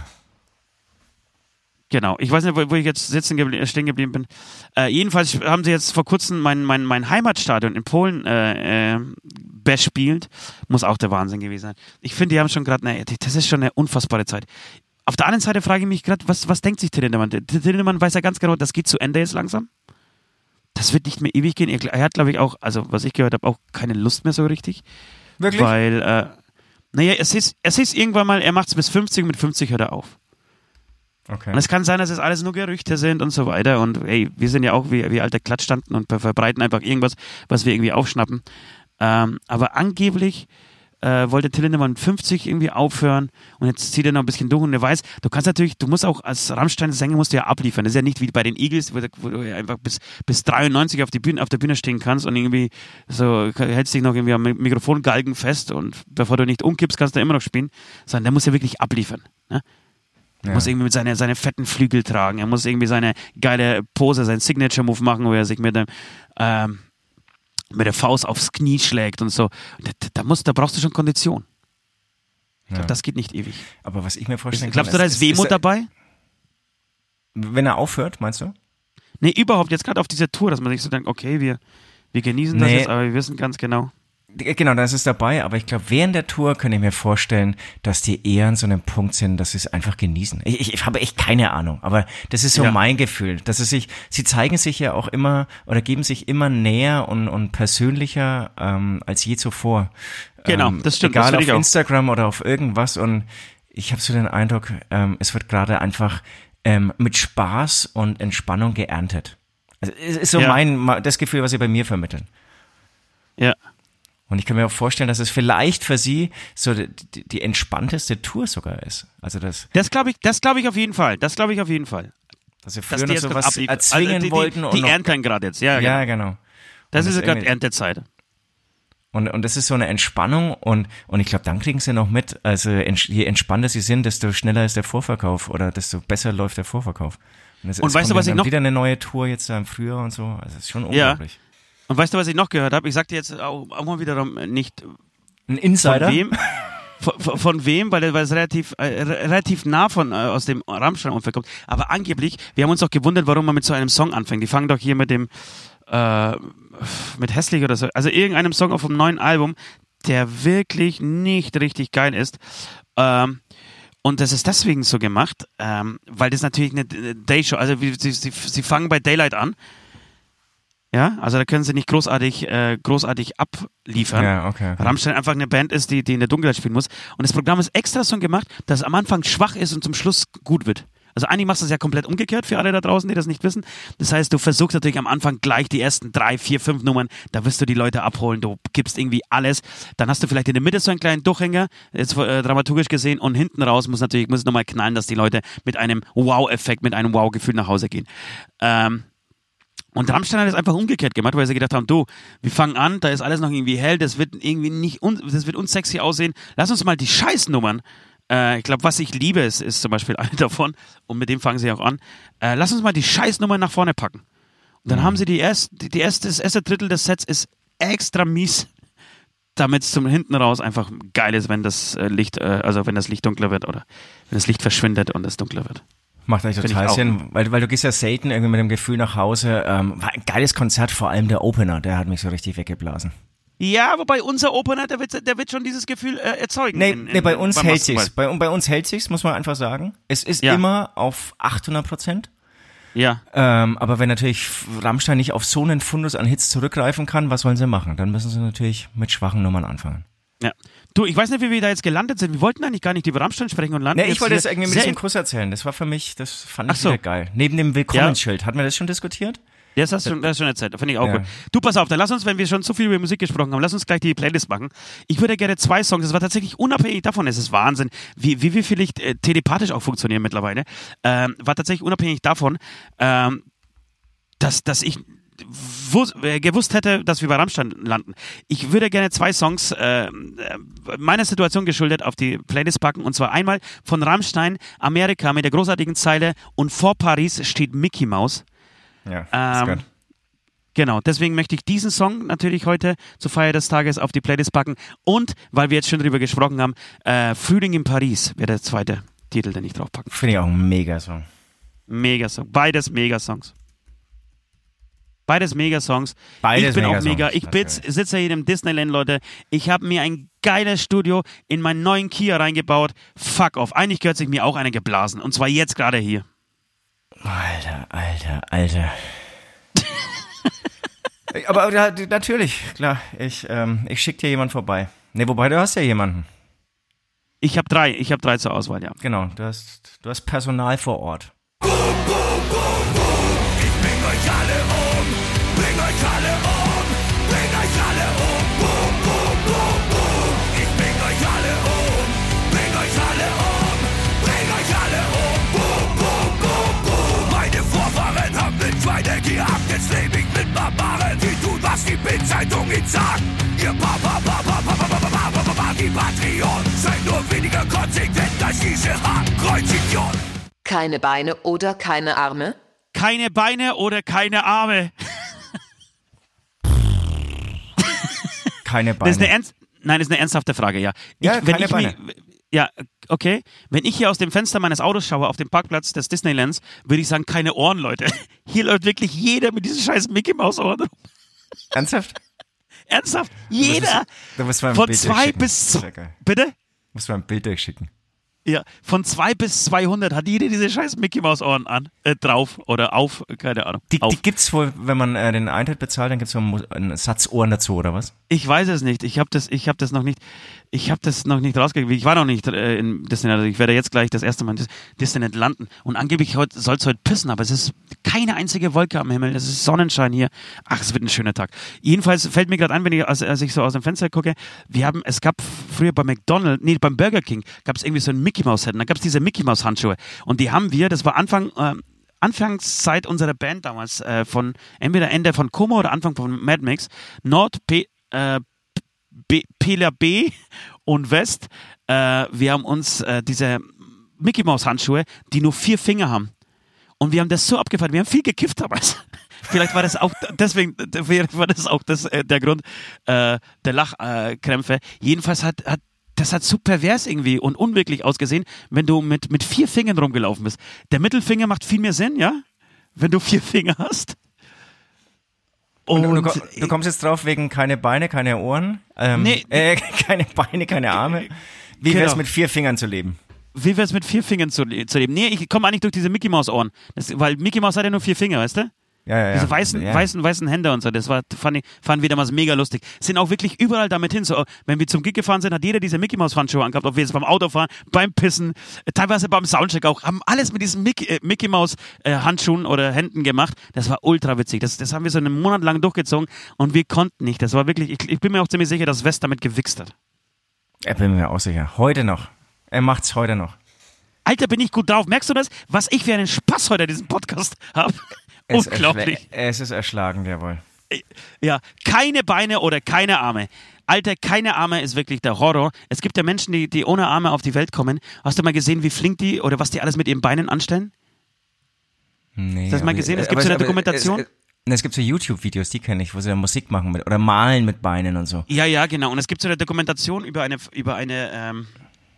genau. Ich weiß nicht, wo, wo ich jetzt sitzen geblie äh, stehen geblieben bin. Äh, jedenfalls haben sie jetzt vor kurzem mein, mein, mein Heimatstadion in Polen äh, äh, bespielt. Muss auch der Wahnsinn gewesen sein. Ich finde, die haben schon gerade, naja, das ist schon eine unfassbare Zeit. Auf der anderen Seite frage ich mich gerade, was, was denkt sich Till Lindemann weiß ja ganz genau, das geht zu Ende jetzt langsam. Das wird nicht mehr ewig gehen. Er, er hat, glaube ich, auch, also was ich gehört habe, auch keine Lust mehr so richtig. Wirklich? Weil, äh, naja, es ist, es ist irgendwann mal, er macht es bis 50 und mit 50 hört er auf. Okay. Und es kann sein, dass es alles nur Gerüchte sind und so weiter. Und hey, wir sind ja auch wie, wie alte Klatschstanten und verbreiten einfach irgendwas, was wir irgendwie aufschnappen. Ähm, aber angeblich äh, wollte Till Lindemann mit 50 irgendwie aufhören und jetzt zieht er noch ein bisschen durch und er weiß, du kannst natürlich, du musst auch als Rammstein-Sänger musst du ja abliefern. Das ist ja nicht wie bei den Eagles, wo, du- wo du einfach bis, bis 93 auf, die Bühne, auf der Bühne stehen kannst und irgendwie so hältst dich noch irgendwie am Mikrofongalgen fest und bevor du nicht umkippst, kannst du immer noch spielen. Sondern der muss ja wirklich abliefern. Ne? Er Ja. muss irgendwie mit seine, seine fetten Flügel tragen. Er muss irgendwie seine geile Pose, seinen Signature-Move machen, wo er sich mit dem, ähm, mit der Faust aufs Knie schlägt und so. Da, da, musst, da brauchst du schon Kondition. Ich glaube, Ja. das geht nicht ewig. Aber was ich mir vorstellen Glaubst du, kann, da ist Wehmut er- dabei? Wenn er aufhört, meinst du? Nee, überhaupt. Jetzt gerade auf dieser Tour, dass man sich so denkt, okay, wir, wir genießen das Nee. jetzt, aber wir wissen ganz genau. Genau, da ist es dabei, aber ich glaube, während der Tour könnte ich mir vorstellen, dass die eher an so einem Punkt sind, dass sie es einfach genießen. Ich, ich, ich habe echt keine Ahnung, aber das ist so Ja. mein Gefühl, dass es sich, sie zeigen sich ja auch immer oder geben sich immer näher und, und persönlicher ähm, als je zuvor. Genau, ähm, das stimmt, das Egal finde auf. Instagram oder auf irgendwas und ich habe so den Eindruck, ähm, es wird gerade einfach ähm, mit Spaß und Entspannung geerntet. Also es ist so Ja. mein, das Gefühl, was sie bei mir vermitteln. Ja. Und ich kann mir auch vorstellen, dass es vielleicht für sie so die, die, die entspannteste Tour sogar ist. Also das, Das glaube ich, das glaube ich auf jeden Fall. Das glaube ich auf jeden Fall. dass sie Dass früher die noch so was abliefern. erzwingen also die, wollten die, und die noch, ernten gerade jetzt. Ja, ja genau. genau. Das Und ist das ja gerade Erntezeit. Und, und das ist so eine Entspannung und, und ich glaube, dann kriegen sie noch mit, also je entspannter sie sind, desto schneller ist der Vorverkauf oder desto besser läuft der Vorverkauf. Und es weißt du, was ich noch- wieder eine neue Tour jetzt da im Frühjahr und so. Also es ist schon Ja. Und weißt du, was ich noch gehört habe? Ich sagte jetzt auch, auch mal wiederum nicht Ein von Insider? wem. Von, von, von wem, weil, es relativ, äh, re- relativ nah von, äh, aus dem Rammstein-Umfeld kommt. Aber angeblich, wir haben uns doch gewundert, warum man mit so einem Song anfängt. Die fangen doch hier mit dem, äh, mit Hässlich oder so, also irgendeinem Song auf dem neuen Album, der wirklich nicht richtig geil ist. Ähm, Und das ist deswegen so gemacht, ähm, weil das natürlich eine Dayshow, also wie, sie, sie, sie fangen bei Daylight an. Ja, also da können sie nicht großartig, äh, großartig abliefern. Ja, okay. Rammstein einfach eine Band ist, die, die in der Dunkelheit spielen muss. Und das Programm ist extra so gemacht, dass es am Anfang schwach ist und zum Schluss gut wird. Also eigentlich machst du es ja komplett umgekehrt für alle da draußen, die das nicht wissen. Das heißt, du versuchst natürlich am Anfang gleich die ersten drei, vier, fünf Nummern, da wirst du die Leute abholen, du gibst irgendwie alles. Dann hast du vielleicht in der Mitte so einen kleinen Durchhänger, jetzt äh, dramaturgisch gesehen, und hinten raus muss natürlich, muss nochmal knallen, dass die Leute mit einem Wow-Effekt, mit einem Wow-Gefühl nach Hause gehen. Ähm, und Rammstein hat es einfach umgekehrt gemacht, weil sie gedacht haben, du, wir fangen an, da ist alles noch irgendwie hell, das wird irgendwie nicht, un das wird unsexy aussehen. Lass uns mal die Scheißnummern äh, ich glaube, was ich liebe, ist, ist zum Beispiel eine davon, und mit dem fangen sie auch an. Äh, lass uns mal die Scheißnummer nach vorne packen. Und dann mhm. haben sie die erste, die, die erste, das erste Drittel des Sets ist extra mies, damit es zum hinten raus einfach geil ist, wenn das äh, Licht, äh, also wenn das Licht dunkler wird oder wenn das Licht verschwindet und es dunkler wird. Macht eigentlich total Sinn, weil, weil du gehst ja selten irgendwie mit dem Gefühl nach Hause. Ähm, war ein geiles Konzert, vor allem der Opener, der hat mich so richtig weggeblasen. Ja, wobei unser Opener, der wird, der wird schon dieses Gefühl äh, erzeugen. Nee, in, in, nee bei uns hält sich's. Bei, bei uns hält sich's, muss man einfach sagen. Es ist ja. immer auf 800 Prozent. Ja. Ähm, aber wenn natürlich Rammstein nicht auf so einen Fundus an Hits zurückgreifen kann, was wollen sie machen? Dann müssen sie natürlich mit schwachen Nummern anfangen. Ja. Du, ich weiß nicht, wie wir da jetzt gelandet sind. Wir wollten eigentlich gar nicht über Rammstein sprechen und landen. Nee, ich wollte das irgendwie mit diesem Kuss erzählen. Das war für mich, das fand ich so. geil. Neben dem Willkommensschild. Ja. Hatten wir das schon diskutiert? Das hast du schon, das schon erzählt. Finde ich auch ja. gut. Du, pass auf, dann lass uns, wenn wir schon so viel über Musik gesprochen haben, lass uns gleich die Playlist machen. Ich würde gerne zwei Songs, das war tatsächlich unabhängig davon, es ist Wahnsinn, wie, wie wir vielleicht äh, telepathisch auch funktionieren mittlerweile, ähm, war tatsächlich unabhängig davon, ähm, dass, dass ich gewusst hätte, dass wir bei Rammstein landen. Ich würde gerne zwei Songs äh, meiner Situation geschuldet auf die Playlist packen und zwar einmal von Rammstein Amerika mit der großartigen Zeile und vor Paris steht Mickey Mouse. Ja, ähm, Genau, deswegen möchte ich diesen Song natürlich heute zur Feier des Tages auf die Playlist packen. Und, weil wir jetzt schon drüber gesprochen haben, äh, Frühling in Paris wäre der zweite Titel, den ich drauf packen. Finde ich auch ein Megasong. Megasong. Beides Megasongs. Beides Megasongs. Beides ich bin Megasongs, auch mega. Ich sitze hier im Disneyland, Leute. Ich habe mir ein geiles Studio in meinen neuen Kia reingebaut. Fuck off. Eigentlich gehört sich mir auch eine geblasen. Und zwar jetzt gerade hier. Alter, Alter, Alter. Aber ja, natürlich, klar. Ich, ähm, ich schicke dir jemanden vorbei. Ne, wobei du hast ja jemanden. Ich habe drei, ich habe drei zur Auswahl, ja. Genau, du hast, du hast Personal vor Ort. Jetzt lebe ich mit Barbaren, die tun, was die Bildzeitung ihnen sagt. Ihr Papa, Papa, Papa, Papa, Papa, Papa, die Patrioten seid nur weniger konsequent als diese Hakenkreuz-Idioten. Keine Beine oder keine Arme? Keine Beine oder keine Arme? keine Beine. Das ist eine ernst Nein, das ist eine ernsthafte Frage, ja. Ich, ja, wenn keine ich Beine. Mir, ja, okay. Wenn ich hier aus dem Fenster meines Autos schaue, auf dem Parkplatz des Disneylands, würde ich sagen, keine Ohren, Leute. Hier läuft wirklich jeder mit diesen scheiß Mickey Maus Ohren rum. Ernsthaft? Ernsthaft? Jeder. Da muss man ein Von Bild zwei bis. Bitte? Muss man ein Bild durchschicken. Ja, von 2 bis 200 hat jeder diese scheiß Mickey Maus Ohren an, äh, drauf oder auf, keine Ahnung. Die, auf. die gibt's wohl, wenn man äh, den Eintritt bezahlt, dann gibt's einen, einen Satz Ohren dazu, oder was? Ich weiß es nicht. Ich habe das, ich habe das noch nicht, ich habe das noch nicht rausgekriegt. Ich war noch nicht äh, in Disneyland. Also ich werde jetzt gleich das erste Mal in Disneyland landen. Und angeblich soll es heute pissen, aber es ist keine einzige Wolke am Himmel. Es ist Sonnenschein hier. Ach, es wird ein schöner Tag. Jedenfalls fällt mir gerade ein, wenn ich, als, als ich so aus dem Fenster gucke, wir haben, es gab früher bei McDonald's, nee, beim Burger King, gab es irgendwie so ein Mickey Mouse Set. Und da gab es diese Mickey Mouse Handschuhe. Und die haben wir, das war Anfang, äh, Anfangszeit unserer Band damals, äh, von entweder Ende von Como oder Anfang von Mad Max, Nord P, äh, B, Pela B und West. Äh, wir haben uns äh, diese Mickey Mouse Handschuhe, die nur vier Finger haben. Und wir haben das so abgefallen. Wir haben viel gekifft damals. Vielleicht war das auch deswegen, war das auch das, äh, der Grund äh, der Lachkrämpfe. Jedenfalls hat, hat das hat so pervers irgendwie und unwirklich ausgesehen, wenn du mit, mit vier Fingern rumgelaufen bist. Der Mittelfinger macht viel mehr Sinn, ja? Wenn du vier Finger hast. Und, und du, du, kommst jetzt drauf wegen keine Beine, keine Ohren? Ähm, nee. Äh, keine Beine, keine Arme. Wie Genau. wär's mit vier Fingern zu leben? wie wär's mit vier Fingern zu, zu leben? Nee, ich komme eigentlich durch diese Mickey Maus Ohren. Das, weil Mickey Maus hat ja nur vier Finger, weißt du? Ja, ja, ja. Diese weißen, ja. weißen, weißen Hände und so, das war, fand ich, fand wir damals mega lustig. Sind auch wirklich überall damit hin. So, wenn wir zum Gig gefahren sind, hat jeder diese Mickey Maus Handschuhe angehabt, ob wir jetzt beim Autofahren, beim Pissen, äh, teilweise beim Soundcheck auch, haben alles mit diesen Mickey, äh, Mickey Maus äh, Handschuhen oder Händen gemacht. Das war ultra witzig. Das, das haben wir so einen Monat lang durchgezogen und wir konnten nicht. Das war wirklich, ich, ich bin mir auch ziemlich sicher, dass West damit gewichst hat. Ich bin mir auch sicher. Heute noch. Er macht's heute noch. Alter, bin ich gut drauf. Merkst du das? Was ich für einen Spaß heute an diesem Podcast habe. Es Unglaublich. Es ist erschlagend, jawohl. Ja, keine Beine oder keine Arme. Alter, keine Arme ist wirklich der Horror. Es gibt ja Menschen, die, die ohne Arme auf die Welt kommen. Hast du mal gesehen, wie flink die oder was die alles mit ihren Beinen anstellen? Nee, Hast du das mal gesehen? Es aber gibt so eine Dokumentation. Es, es, es gibt so YouTube-Videos, die kenne ich, wo sie dann Musik machen mit, oder malen mit Beinen und so. Ja, ja, genau. Und es gibt so eine Dokumentation über eine, über eine, ähm,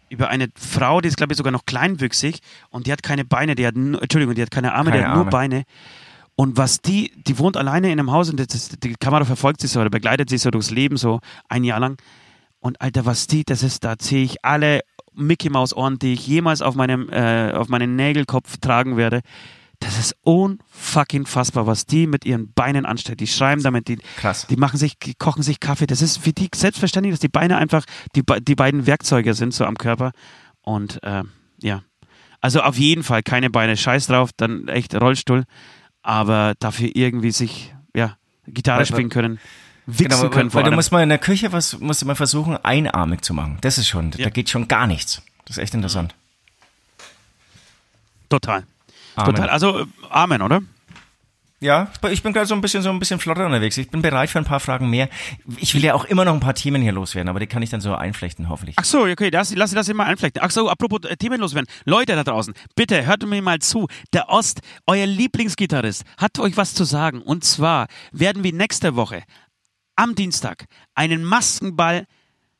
über eine Frau, die ist, glaube ich, sogar noch kleinwüchsig und die hat keine Beine, die hat, nur, Entschuldigung, die hat keine Arme, die Keine hat nur Arme. Beine. Und was die, die wohnt alleine in einem Haus und das, die Kamera verfolgt sie so oder begleitet sie so durchs Leben, so ein Jahr lang. Und Alter, was die, das ist, da ziehe ich alle Mickey Maus Ohren, die ich jemals auf meinem, äh, auf meinen Nägelkopf tragen werde. Das ist unfucking fassbar, was die mit ihren Beinen anstellt. Die schreiben damit, die, Krass. die machen sich, die kochen sich Kaffee. Das ist für die selbstverständlich, dass die Beine einfach die, die beiden Werkzeuge sind so am Körper. Und ähm, ja, also auf jeden Fall keine Beine, scheiß drauf, dann echt Rollstuhl, aber dafür irgendwie sich, ja, Gitarre Weil- spielen können, wichsen Genau, weil, können weil du allem. musst mal in der Küche was, musst du mal versuchen, einarmig zu machen. Das ist schon, da geht schon gar nichts. Das ist echt interessant. Total. Amen. Total. Also äh, Amen, oder? Ja, ich bin gerade so ein bisschen so ein bisschen flotter unterwegs. Ich bin bereit für ein paar Fragen mehr. Ich will ja auch immer noch ein paar Themen hier loswerden, aber die kann ich dann so einflechten, hoffentlich. Ach so, okay, das, lass das immer einflechten. Ach so, apropos äh, Themen loswerden. Leute da draußen, bitte hört mir mal zu. Der Ost, euer Lieblingsgitarrist, hat euch was zu sagen. Und zwar werden wir nächste Woche am Dienstag einen Maskenball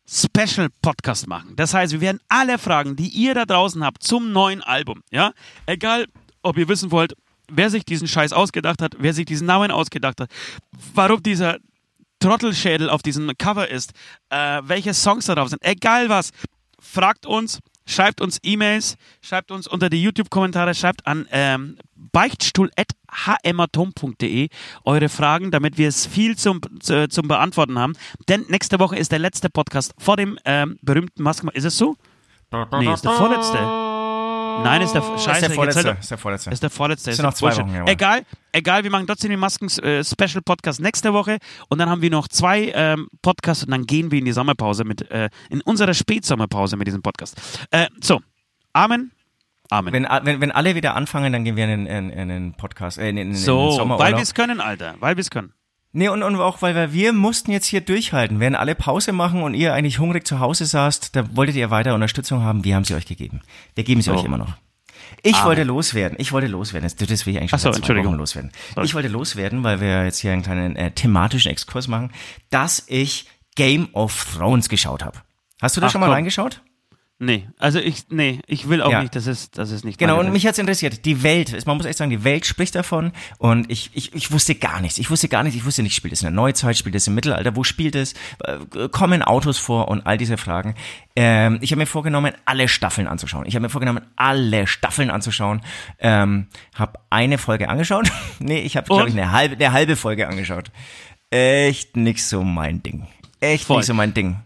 Special Podcast machen. Das heißt, wir werden alle Fragen, die ihr da draußen habt zum neuen Album, ja, egal, ob ihr wissen wollt, wer sich diesen Scheiß ausgedacht hat, wer sich diesen Namen ausgedacht hat, warum dieser Trottelschädel auf diesem Cover ist, äh, welche Songs da drauf sind, egal was, fragt uns, schreibt uns E-Mails, schreibt uns unter die YouTube-Kommentare, schreibt an ähm, beichtstuhl.hmatom.de eure Fragen, damit wir es viel zum, zu, zum Beantworten haben. Denn nächste Woche ist der letzte Podcast vor dem ähm, berühmten Maskenball. Ist es so? Nee, ist der vorletzte. Nein, ist der Scheiße. ist der vorletzte. halt- Ist der vorletzte. ist der vorletzte. sind ist noch zwei Bullshit. Wochen, jawohl. Egal, egal, wir machen trotzdem den Masken-Special-Podcast nächste Woche und dann haben wir noch zwei ähm, Podcasts und dann gehen wir in die Sommerpause mit, äh, in unserer Spätsommerpause mit diesem Podcast. Äh, so, Amen. Amen. Wenn, wenn, wenn alle wieder anfangen, dann gehen wir in, in, in den Podcast, äh, in, in, in den so, weil Sommerurlaub. wir es können, Alter. Weil wir es können. Nee, und, und auch, weil wir, wir mussten jetzt hier durchhalten. Während alle Pause machen und ihr eigentlich hungrig zu Hause saßt, da wolltet ihr weiter Unterstützung haben. Wir haben sie euch gegeben. Wir geben sie So. euch immer noch. Ich Amen. wollte loswerden. Ich wollte loswerden. Das, das will ich eigentlich schon Ach so, Entschuldigung. Wochen loswerden. Sorry. Ich wollte loswerden, weil wir jetzt hier einen kleinen äh, thematischen Exkurs machen, dass ich Game of Thrones geschaut habe. Hast du da Ach, schon mal komm. reingeschaut? Nee, also ich, nee, ich will auch Ja. nicht, das ist, das ist nicht Genau, und mich hat's interessiert. Die Welt, man muss echt sagen, die Welt spricht davon und ich, ich, ich wusste gar nichts. Ich wusste gar nicht, ich wusste nicht, spielt es in der Neuzeit, spielt es im Mittelalter, wo spielt es, äh, kommen Autos vor und all diese Fragen. Ähm, ich habe mir vorgenommen, alle Staffeln anzuschauen. Ich habe mir vorgenommen, alle Staffeln anzuschauen. Ähm, habe eine Folge angeschaut. nee, ich habe, glaube ich, eine halbe, eine halbe Folge angeschaut. Echt nicht so mein Ding. Echt Voll. nicht so mein Ding.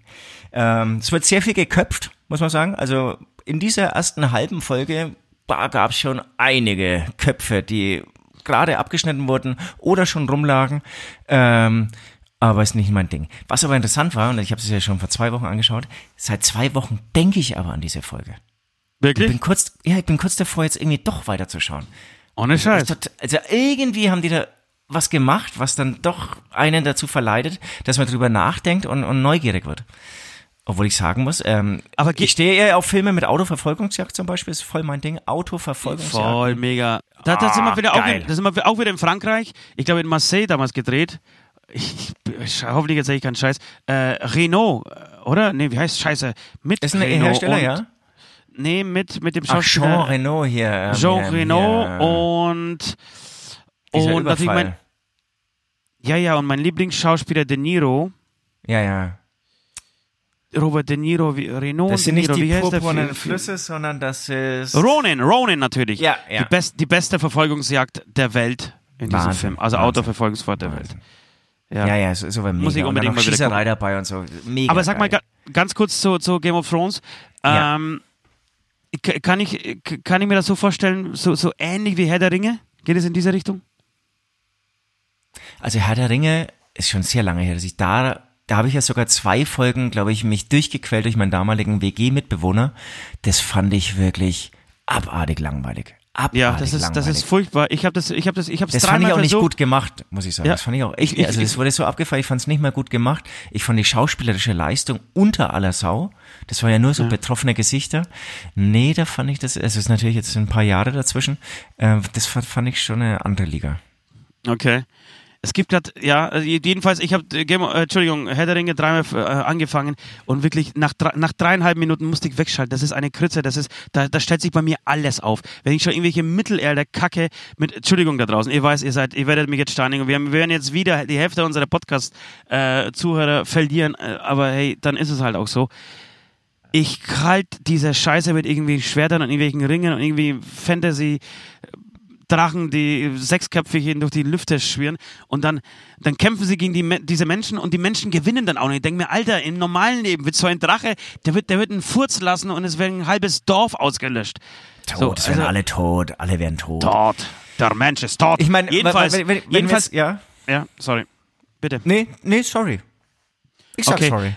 Ähm, es wird sehr viel geköpft, muss man sagen. Also in dieser ersten halben Folge gab es schon einige Köpfe, die gerade abgeschnitten wurden oder schon rumlagen. Ähm, aber ist nicht mein Ding. Was aber interessant war, und ich habe es ja schon vor zwei Wochen angeschaut, seit zwei Wochen denke ich aber an diese Folge. Ich Wirklich? bin kurz, ja, ich bin kurz davor, jetzt irgendwie doch weiterzuschauen. Ohne Scheiß. Also irgendwie haben die da was gemacht, was dann doch einen dazu verleitet, dass man drüber nachdenkt und, und neugierig wird. Obwohl ich sagen muss, ähm, Aber ich stehe eher auf Filme mit Autoverfolgungsjagd zum Beispiel, ist voll mein Ding. Autoverfolgungsjagd. Voll mega. Da, da sind wir Ah, auch, in, da sind wir auch wieder in Frankreich. Ich glaube in Marseille damals gedreht. Ich, ich, hoffentlich erzähle ich keinen Scheiß. Äh, Renault, äh, oder? Nee, wie heißt Scheiße? Mit Ist ein Renault Hersteller, ja? Nee, mit, mit dem Ach, Jean Schauspieler Renault hier. Ähm, Jean hier, Renault hier, und dieser und natürlich mein, ja, ja, und mein Lieblingsschauspieler De Niro. Ja, ja. Robert De Niro, wie, Renault, Das sind nicht Niro, die purpurnen? Flüsse, sondern das ist... Ronin, Ronin natürlich. Ja, ja. Die, best, die beste Verfolgungsjagd der Welt in diesem Wahnsinn, Film. Also Wahnsinn. Autoverfolgungsfahrt der Welt. Ja, ja, so, so war mega. Muss ich Und unbedingt mal wieder Schießerei gucken. dabei und so. Mega Aber sag mal geil. ga, ganz kurz zu, zu Game of Thrones. Ja. Ähm, kann, ich, kann ich mir das so vorstellen, so, so ähnlich wie Herr der Ringe? Geht es in diese Richtung? Also Herr der Ringe ist schon sehr lange her, dass ich da, da habe ich ja sogar zwei Folgen, glaube ich, mich durchgequält durch meinen damaligen WG-Mitbewohner. Das fand ich wirklich abartig langweilig. Abartig Ja, das ist, langweilig. das ist furchtbar. Ich habe das, ich habe das, ich habe Das fand ich auch nicht versucht. gut gemacht, muss ich sagen. Ja. Das fand ich auch echt Ich- nicht. Also das wurde so abgefallen, ich fand es nicht mehr gut gemacht. Ich fand die schauspielerische Leistung unter aller Sau. Das war ja nur so betroffene Gesichter. Nee, da fand ich das, es ist natürlich jetzt ein paar Jahre dazwischen, äh, das fand, fand ich schon eine andere Liga. Okay. Es gibt gerade, ja, also jedenfalls, ich habe Game, äh, Entschuldigung, Herr der Ringe dreimal äh, angefangen und wirklich nach, nach dreieinhalb Minuten musste ich wegschalten. Das ist eine Krütze, das ist, da, da stellt sich bei mir alles auf. Wenn ich schon irgendwelche Mittelerde-Kacke mit, Entschuldigung da draußen, ihr weiß, ihr seid, ihr werdet mich jetzt steinigen wir, haben, wir werden jetzt wieder die Hälfte unserer Podcast-Zuhörer verlieren, äh, aber hey, dann ist es halt auch so. Ich halt diese Scheiße mit irgendwie Schwertern und irgendwelchen Ringen und irgendwie Fantasy Drachen, die sechsköpfig durch die Lüfte schwirren und dann, dann kämpfen sie gegen die, diese Menschen und die Menschen gewinnen dann auch nicht. Ich denke mir, Alter, im normalen Leben wird so ein Drache, der wird, der wird einen Furz lassen und es wird ein halbes Dorf ausgelöscht. Tot, So, es werden also- alle tot, alle werden tot. Tot. Der Mensch ist tot. Ich meine, jedenfalls, wenn, wenn, wenn jedenfalls, ja? ja, sorry. Bitte. Nee, nee, sorry. Ich sag Okay. sorry.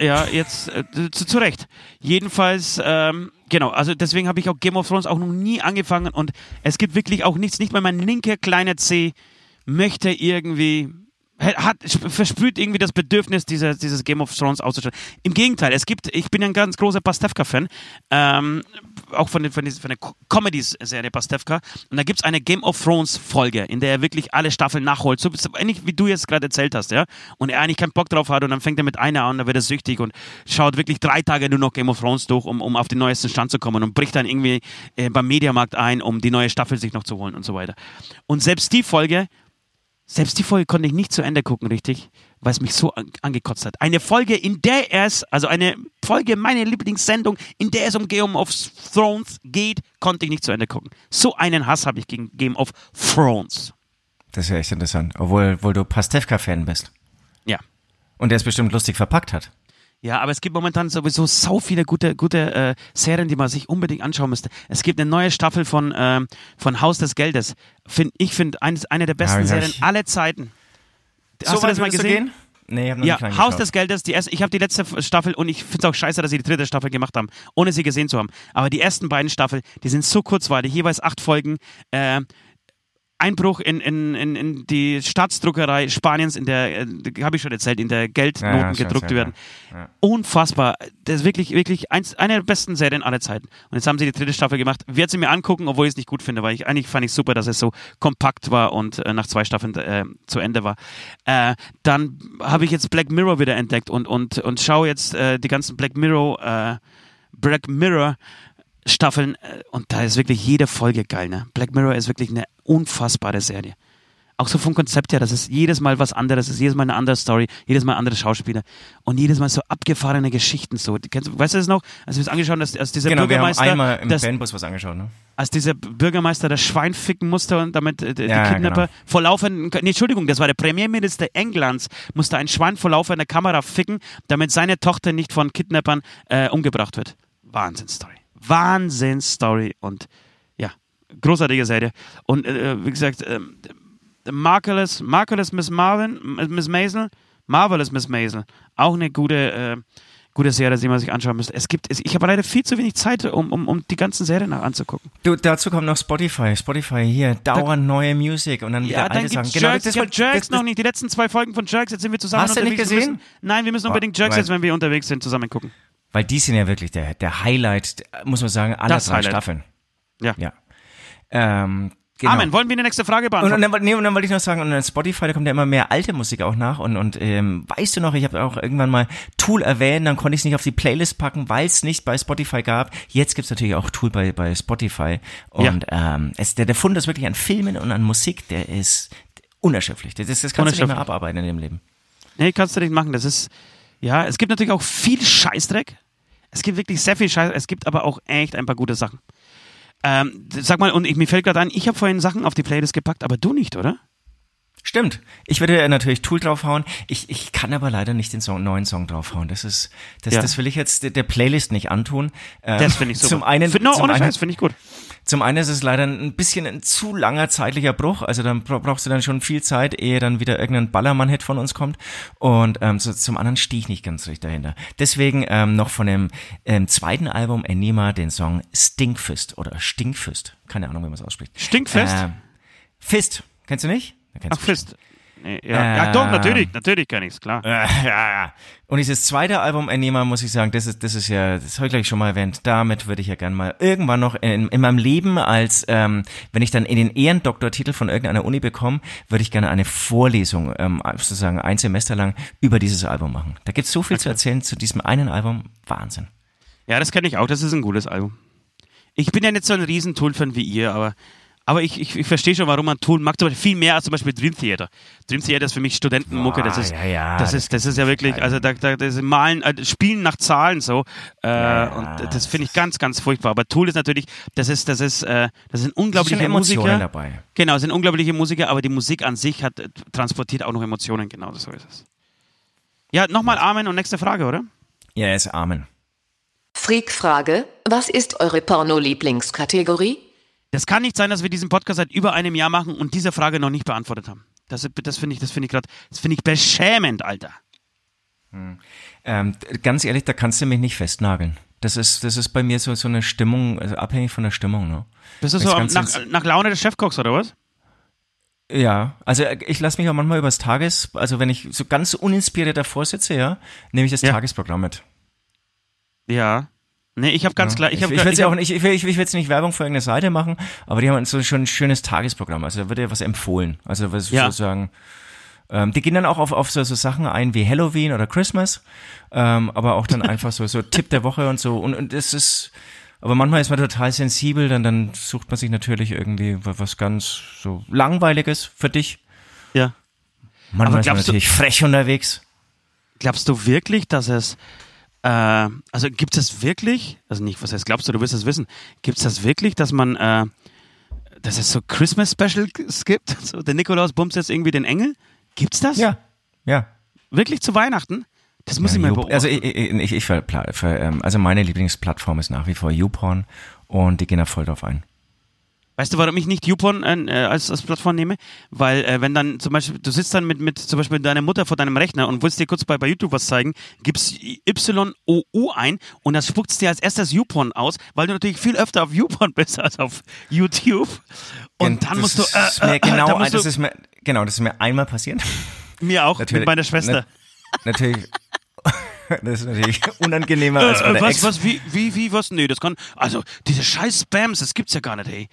Ja, jetzt äh, zu, zu Recht. Jedenfalls, ähm, genau, also deswegen habe ich auch Game of Thrones auch noch nie angefangen und es gibt wirklich auch nichts, nicht mal mein linker kleiner C möchte irgendwie hat versprüht irgendwie das Bedürfnis, dieses, dieses Game of Thrones auszustellen. Im Gegenteil, es gibt, ich bin ein ganz großer Pastewka-Fan, ähm, auch von, von, von der Co- Comedy-Serie Pastewka. Und da gibt es eine Game of Thrones-Folge, in der er wirklich alle Staffeln nachholt. So so ähnlich wie du jetzt gerade erzählt hast, ja. Und er eigentlich keinen Bock drauf hat und dann fängt er mit einer an, dann wird er süchtig und schaut wirklich drei Tage nur noch Game of Thrones durch, um, um auf den neuesten Stand zu kommen und bricht dann irgendwie äh, beim Mediamarkt ein, um die neue Staffel sich noch zu holen und so weiter. Und selbst die Folge selbst die Folge konnte ich nicht zu Ende gucken, richtig, weil es mich so an, angekotzt hat. Eine Folge, in der es, also eine Folge, meine Lieblingssendung, in der es um Game of Thrones geht, konnte ich nicht zu Ende gucken. So einen Hass habe ich gegen Game of Thrones. Das ist ja echt interessant. Obwohl, obwohl du Pastewka-Fan bist. Ja. Und der es bestimmt lustig verpackt hat. Ja, aber es gibt momentan sowieso so viele gute, gute äh, Serien, die man sich unbedingt anschauen müsste. Es gibt eine neue Staffel von, ähm, von Haus des Geldes. Find, ich finde, eine der besten Ja, Serien ich- aller Zeiten. Hast du weit das mal du gesehen? Gehen? Nee, ich hab noch Ja, nicht. Haus des Geldes, die erste, ich habe die letzte Staffel und ich finde es auch scheiße, dass sie die dritte Staffel gemacht haben, ohne sie gesehen zu haben. Aber die ersten beiden Staffeln, die sind so kurzweilig, jeweils acht Folgen. Äh, Einbruch in, in, in, in die Staatsdruckerei Spaniens, in der, äh, habe ich schon erzählt, in der Geldnoten Ja, ja, gedruckt erzählt, werden. ja. Unfassbar. Das ist wirklich, wirklich eins, eine der besten Serien aller Zeiten. Und jetzt haben sie die dritte Staffel gemacht. Werde sie mir angucken, obwohl ich es nicht gut finde, weil ich eigentlich fand ich super, dass es so kompakt war und äh, nach zwei Staffeln äh, zu Ende war. Äh, dann habe ich jetzt Black Mirror wieder entdeckt und, und, und schaue jetzt äh, die ganzen Black Mirror, äh, Black Mirror Staffeln äh, und da ist wirklich jede Folge geil. Ne? Black Mirror ist wirklich eine unfassbare Serie. Auch so vom Konzept her, das ist jedes Mal was anderes, ist jedes Mal eine andere Story, jedes Mal andere Schauspieler und jedes Mal so abgefahrene Geschichten. So, kennst, weißt du das noch? Als wir es angeschaut haben, dass, als dieser Genau, wir haben Bürgermeister, einmal im das, Bandbus was angeschaut, ne? als dieser Bürgermeister das Schwein ficken musste und damit äh, die Ja, Kidnapper genau. vor laufenden, nee, Entschuldigung, das war der Premierminister Englands, musste ein Schwein vor laufender Kamera ficken, damit seine Tochter nicht von Kidnappern äh, umgebracht wird. Wahnsinnsstory. Wahnsinnsstory und ja, großartige Serie. Und äh, wie gesagt, ähm, Marvelous, Marvelous Miss Marvin, Miss Maisel, Marvelous Miss Maisel, auch eine gute, äh, gute Serie, die man sich anschauen müsste. Es gibt, ich habe leider viel zu wenig Zeit, um, um, um die ganzen Serien nach anzugucken. Du, dazu kommt noch Spotify. Spotify hier, dauernd neue Musik und dann wieder Ja, alte dann Sachen. gibt's Jerks. ich habe wollte- Jerks Genau, das- noch nicht. Die letzten zwei Folgen von Jerks, jetzt sind wir zusammen Hast du nicht gesehen? Müssen, nein, wir müssen unbedingt Jerks jetzt, wenn wir unterwegs sind, zusammen gucken. Weil die sind ja wirklich der, der Highlight, muss man sagen, aller Das drei Highlight. Staffeln. Ja. Ja. Ähm, genau. Amen. Wollen wir die nächste Frage Und, beantworten? und, dann, wollte- nee, und dann wollte ich noch sagen, und an Spotify, da kommt ja immer mehr alte Musik auch nach. Und, und ähm, weißt du noch, ich habe auch irgendwann mal Tool erwähnt, dann konnte ich es nicht auf die Playlist packen, weil es nicht bei Spotify gab. Jetzt gibt's natürlich auch Tool bei, bei Spotify. Und ähm, es, der, der Fund ist wirklich an Filmen und an Musik, der ist unerschöpflich. Das, das kannst du nicht mehr Unerschöpflich. abarbeiten in dem Leben. nee, kannst du nicht machen. Das ist, Ja, es gibt natürlich auch viel Scheißdreck. Es gibt wirklich sehr viel Scheiß. Es gibt aber auch echt ein paar gute Sachen. Ähm, sag mal, und ich, mir fällt gerade ein, ich habe vorhin Sachen auf die Playlist gepackt, aber du nicht, oder? Stimmt. Ich würde natürlich Tool draufhauen. Ich, ich kann aber leider nicht den Song, neuen Song draufhauen. Das ist, das, Ja. das will ich jetzt der, Playlist nicht antun. Ähm, Das finde ich super. Zum einen, Find- no, zum ohne einen, finde ich gut. Zum einen ist es leider ein bisschen ein zu langer zeitlicher Bruch. Also dann bra- brauchst du dann schon viel Zeit, ehe dann wieder irgendein Ballermann-Hit von uns kommt. Und ähm, so, zum anderen stehe ich nicht ganz richtig dahinter. Deswegen ähm, noch von dem ähm, zweiten Album Enima den Song Stinkfist oder Stinkfist. Keine Ahnung, wie man es ausspricht. Stinkfest? Ähm, Fist. Kennst du nicht? Ach, Fist. Nee, ja. ja, doch, natürlich, natürlich kann ich's, klar. Äh, ja, ja. Und dieses zweite Album Enema, muss ich sagen, das ist, das ist ja, das habe ich gleich schon mal erwähnt, damit würde ich ja gern mal irgendwann noch in, in meinem Leben als, ähm, wenn ich dann in den Ehrendoktortitel von irgendeiner Uni bekomme, würde ich gerne eine Vorlesung, ähm, sozusagen ein Semester lang über dieses Album machen. Da gibt's so viel zu erzählen zu diesem einen Album, Wahnsinn. Ja, das kenne ich auch, das ist ein gutes Album. Ich bin ja nicht so ein riesen Tool-Fan wie ihr, aber, aber ich, ich, ich verstehe schon, warum man Tool mag. Zum Beispiel viel mehr als zum Beispiel Dream Theater. Dream Theater ist für mich Studentenmucke. Das Boah, ist, ja, ja, das, das ist, das ist ja wirklich, also da, da das ist Malen, äh, Spielen nach Zahlen so. Äh, und das finde ich ganz, ganz furchtbar. Aber Tool ist natürlich, das ist, das ist, äh, das sind unglaubliche Musiker. dabei. Genau, sind unglaubliche Musiker, aber die Musik an sich hat äh, transportiert auch noch Emotionen. Genau, so ist es. Ja, nochmal Amen und nächste Frage, oder? Ja, ist Amen. Freak-Frage, was ist eure Porno-Lieblingskategorie? Das kann nicht sein, dass wir diesen Podcast seit über einem Jahr machen und diese Frage noch nicht beantwortet haben. Das, das finde ich, das finde ich gerade, das finde ich beschämend, Alter. Ähm, ganz ehrlich, da kannst du mich nicht festnageln. Das ist, das ist bei mir so, so eine Stimmung, also abhängig von der Stimmung, ne? Bist du so nach, nach Laune des Chefkochs oder was? Ja, also äh, ich lasse mich auch manchmal übers Tages, also wenn ich so ganz uninspiriert davor sitze, ja, nehme ich das Ja. Tagesprogramm mit. Ja. Nee, ich habe ganz Ja. klar, ich ich, habe ich, ich hab, auch nicht, ich will, ich will ich will jetzt nicht Werbung für irgendeine Seite machen, aber die haben so schon ein schönes Tagesprogramm. Also da wird ja was empfohlen. Also was Ja. sozusagen. Ähm, die gehen dann auch auf, auf so, so Sachen ein wie Halloween oder Christmas, ähm, aber auch dann einfach so, so Tipp der Woche und so. Und, und das ist, aber manchmal ist man total sensibel, dann, dann sucht man sich natürlich irgendwie wa- was ganz so Langweiliges für dich. ja. Manchmal Aber ist man glaubst du- natürlich frech unterwegs. Glaubst du wirklich, dass es, äh, also gibt es wirklich, also nicht, was heißt glaubst du, du wirst es wissen, gibt es das wirklich, dass man, äh, dass es so Christmas Specials gibt? So, der Nikolaus bumst jetzt irgendwie den Engel? Gibt's das? Ja, ja. Wirklich zu Weihnachten? Das muss Ja, ich mal You- beobachten. Also ich, ich, ich, ich ähm, also meine Lieblingsplattform ist nach wie vor YouPorn und die gehen da voll drauf ein. Weißt du, warum ich nicht YouPorn äh, als, als Plattform nehme? Weil äh, wenn dann zum Beispiel, du sitzt dann mit, mit zum Beispiel deiner Mutter vor deinem Rechner und willst dir kurz bei, bei YouTube was zeigen, gibst YOU ein und das spuckt dir als erstes YouPorn aus, weil du natürlich viel öfter auf YouPorn bist als auf YouTube. Und dann musst du, äh, äh, genau, dann musst das du, ist mir, genau, das ist mir einmal passiert. mir auch, Natürlich- mit meiner Schwester. Na- natürlich, das ist natürlich unangenehmer als Äh, bei äh, der was, Ex. was, wie, wie, wie, was? Nee, das kann, also, diese scheiß Spams, das gibt's ja gar nicht, ey.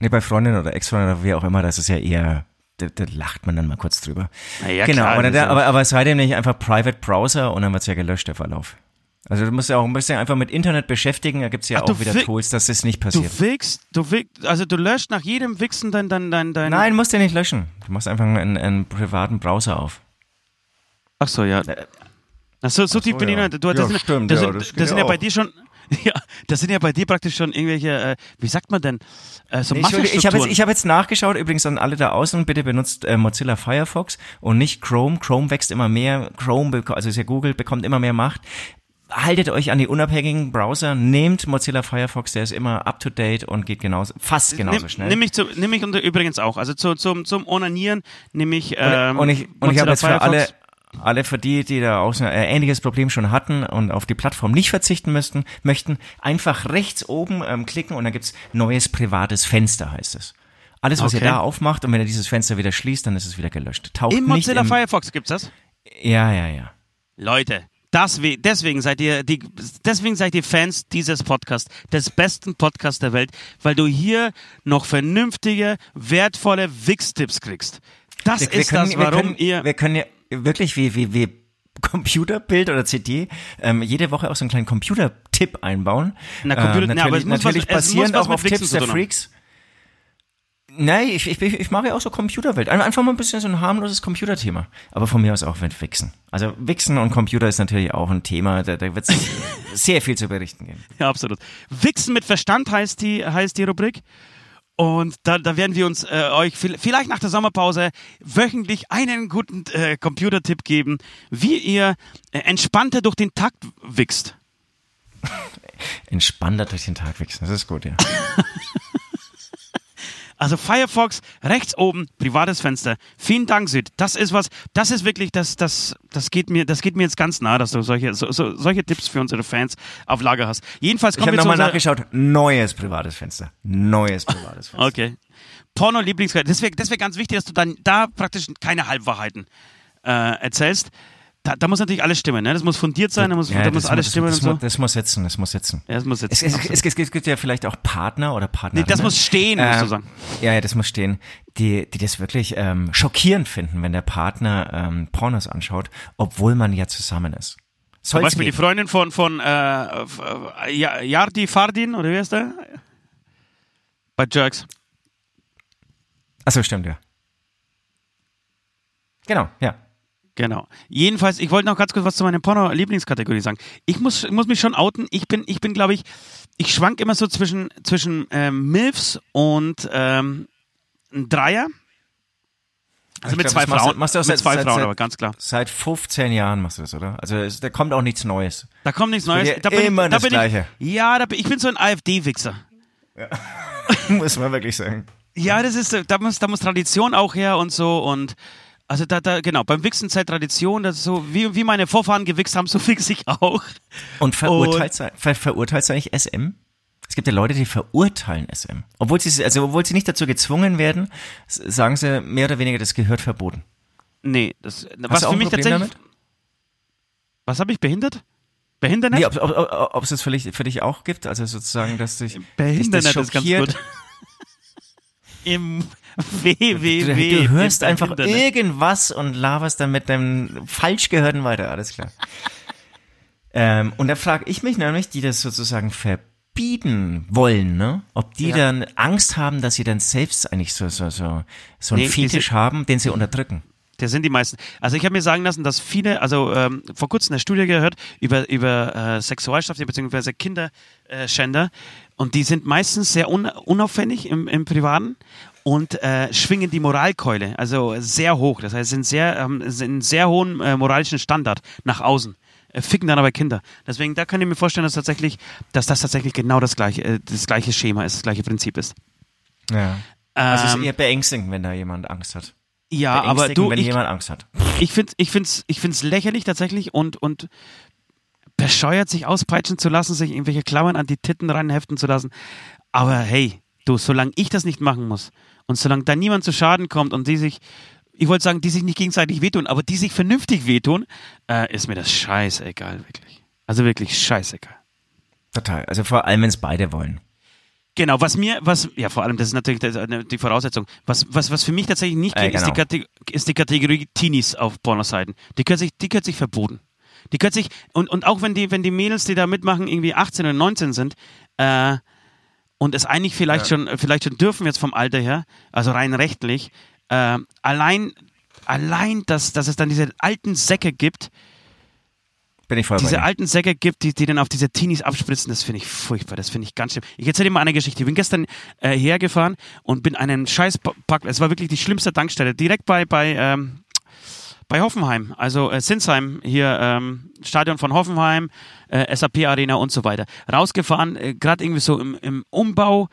Nee, bei Freundin oder Ex-Freundin oder wie auch immer, das ist ja eher, da, da lacht man dann mal kurz drüber. Naja, genau, klar, da, ja- aber, aber seitdem nicht einfach Private Browser und dann wird's ja gelöscht, der Verlauf. Also du musst ja auch ein bisschen einfach mit Internet beschäftigen, da gibt's ja Ach, du auch wieder wi- Tools, dass das nicht Du passiert. wickst, du wickst, also du löscht nach jedem Wichsen dein, dein, dein, dein. Nein, musst du nicht löschen. Du machst einfach einen, einen privaten Browser auf. Ach so, ja. Ach so, so tief bin ich ja. nicht. Du, das Ja, sind, stimmt, das ja, sind, das das sind ja ja bei dir schon, ja, das sind ja bei dir praktisch schon irgendwelche, äh, wie sagt man denn, äh, so Nee, ich habe jetzt, ich hab jetzt nachgeschaut, übrigens an alle da außen, bitte benutzt äh, Mozilla Firefox und nicht Chrome. Chrome wächst immer mehr, Chrome, also ist ja Google, bekommt immer mehr Macht. Haltet euch an die unabhängigen Browser, nehmt Mozilla Firefox, der ist immer up to date und geht genauso, fast genauso Nimm- schnell. Nimm ich, zu, nimm ich unter, übrigens auch. Also zu, zum, zum Onanieren nehme ich und, ähm, und ich, und ich habe Mozilla jetzt für alle, Firefox. Alle für die, die da außen ein ähnliches Problem schon hatten und auf die Plattform nicht verzichten müssten, möchten, einfach rechts oben ähm, klicken und dann gibt's neues privates Fenster, heißt es. Alles, was Okay. ihr da aufmacht und wenn ihr dieses Fenster wieder schließt, dann ist es wieder gelöscht. Taucht Im Mozilla im, Firefox gibt's das? Ja, ja, ja. Leute, das, we- deswegen seid ihr die, deswegen seid ihr Fans dieses Podcasts, des besten Podcasts der Welt, weil du hier noch vernünftige, wertvolle Wix-Tipps kriegst. Das Wir, wir ist können, das, wir warum können, ihr. wir können ja wirklich wie, wie, wie Computerbild oder CD ähm, jede Woche auch so einen kleinen Computertipp einbauen. Na, Computer- na, aber es natürlich was- natürlich muss basierend was auch auf Tipps der. Freaks. Nein, ich, ich, ich mag ja auch so Computerwelt. Ein- Einfach mal ein bisschen so ein harmloses Computerthema. Aber von mir aus auch mit Wichsen. Also Wichsen und Computer ist natürlich auch ein Thema, da, da wird es sehr viel zu berichten geben. Ja, absolut. Wichsen mit Verstand heißt die, heißt die Rubrik. Und da, da werden wir uns äh, euch viel- vielleicht nach der Sommerpause wöchentlich einen guten äh, Computertipp geben, wie ihr äh, entspannter durch den Takt wichst. Entspannter durch den Tag wichsen, das ist gut, ja. Also Firefox rechts oben, privates Fenster. Vielen Dank, Süd. Das ist was, das ist wirklich, das, das, das geht mir, das geht mir jetzt ganz nah, dass du solche, so, so, solche Tipps für unsere Fans auf Lager hast. Jedenfalls Ich kommen habe wir zu nochmal nachgeschaut. Neues privates Fenster. Neues privates Fenster. Okay. Porno-Lieblingsquelle. Das wäre das wär ganz wichtig, dass du dann da praktisch keine Halbwahrheiten äh, erzählst. Da, da muss natürlich alles stimmen, ne? Das muss fundiert sein, da muss, da muss alles das, stimmen das, und so. muss- das muss sitzen, das muss sitzen. ja, das muss jetzt. Es, es, es, es, gibt ja vielleicht auch Partner oder Partnerinnen. Nee, das muss stehen, musst du sagen. Ja, ja, das muss stehen. Die, die das wirklich ähm, schockierend finden, wenn der Partner ähm, Pornos anschaut, obwohl man ja zusammen ist. Zum Soll's Beispiel die geben. Freundin von, von äh, äh, Ja- Yardi Fardin, oder wie heißt der? Bei Jerks. Achso, stimmt, ja. Genau, ja. Genau. Jedenfalls, ich wollte noch ganz kurz was zu meiner Porno-Lieblingskategorie sagen. Ich muss, muss mich schon outen. Ich bin, ich bin, glaube ich, ich schwank immer so zwischen, zwischen ähm, Milfs und ähm, ein Dreier. Also Ich mit glaub, zwei das machst du- Frauen. machst du auch mit seit- zwei seit- Frauen, seit- aber ganz klar. Seit 15 Jahren machst du das, oder? Also es, da kommt auch nichts Neues. Da kommt nichts Neues. Da bin, immer ich, da das bin Gleiche. Ich, ja, da bin, ich bin so ein AfD-Wichser. Muss man wirklich sagen. Ja, das ist, da muss, da muss Tradition auch her und so und also da, da, genau, beim Wichsen zählt Tradition, das ist so, wie, wie meine Vorfahren gewichst haben, so wichse ich auch. Und verurteilt, ver, verurteilt eigentlich SM? Es gibt ja Leute, die verurteilen SM. Obwohl sie, also obwohl sie nicht dazu gezwungen werden, sagen sie mehr oder weniger, das gehört verboten. Nee, das, was Hast du auch für mich Problem tatsächlich, damit? was habe ich, behindert? Behindernet? Nee, ob, ob, ob, ob es das für dich, für dich auch gibt, also sozusagen, dass dich, das ist ganz gut. Im www. du hörst einfach Internet. irgendwas und laberst dann mit deinem Falschgehörten weiter, alles klar. ähm, und da frage ich mich nämlich, die das sozusagen verbieten wollen, ne? Ob die Ja. dann Angst haben, dass sie dann selbst eigentlich so, so, so, so einen Nee, Fetisch haben, den sie unterdrücken. Der sind die meisten. Also ich habe mir sagen lassen, dass viele, also ähm, vor kurzem eine Studie gehört über, über äh, Sexualstraftäter bzw. Kinderschänder und die sind meistens sehr un unauffällig im, im Privaten und äh, schwingen die Moralkeule, also sehr hoch. Das heißt, sind sehr, ähm, sind einen sehr hohen äh, moralischen Standard nach außen. Äh, ficken dann aber Kinder. Deswegen, da kann ich mir vorstellen, dass tatsächlich, dass das tatsächlich genau das gleiche, äh, das gleiche Schema ist, das gleiche Prinzip ist. Ja. Also es ist Ähm, eher beängstigend, wenn da jemand Angst hat. Ja, aber du, wenn ich, jemand Angst hat. ich finde ich find's, ich find's lächerlich tatsächlich und, und bescheuert, sich auspeitschen zu lassen, sich irgendwelche Klammern an die Titten reinheften zu lassen. Aber hey, du, solange ich das nicht machen muss und solange da niemand zu Schaden kommt und die sich, ich wollte sagen, die sich nicht gegenseitig wehtun, aber die sich vernünftig wehtun, äh, ist mir das scheißegal, wirklich. Also wirklich scheißegal. Total. Also vor allem, wenn es beide wollen. Genau, was mir, was, ja, vor allem, das ist natürlich äh, die Voraussetzung. Was, was, was für mich tatsächlich nicht Äh, geht, ist, die genau. Ist die Kategorie Teenies auf Pornoseiten. Die gehört sich, die gehört sich verboten. Die gehört sich, und, und auch wenn die, wenn die Mädels, die da mitmachen, irgendwie 18 oder 19 sind, äh, und es eigentlich vielleicht schon, vielleicht schon dürfen jetzt vom Alter her, also rein rechtlich, äh, allein, allein, dass, dass es dann diese alten Säcke gibt, Bin ich voll diese alten Säcke gibt, die, die dann auf diese Teenies abspritzen, das finde ich furchtbar, das finde ich ganz schlimm. Ich erzähle dir mal eine Geschichte. Ich bin gestern äh, hergefahren und bin einen scheiß Park, es war wirklich die schlimmste Tankstelle, direkt bei, bei, ähm, bei Hoffenheim, also äh, Sinsheim, hier ähm, Stadion von Hoffenheim, äh, SAP Arena und so weiter. Rausgefahren, äh, gerade irgendwie so im, im Umbau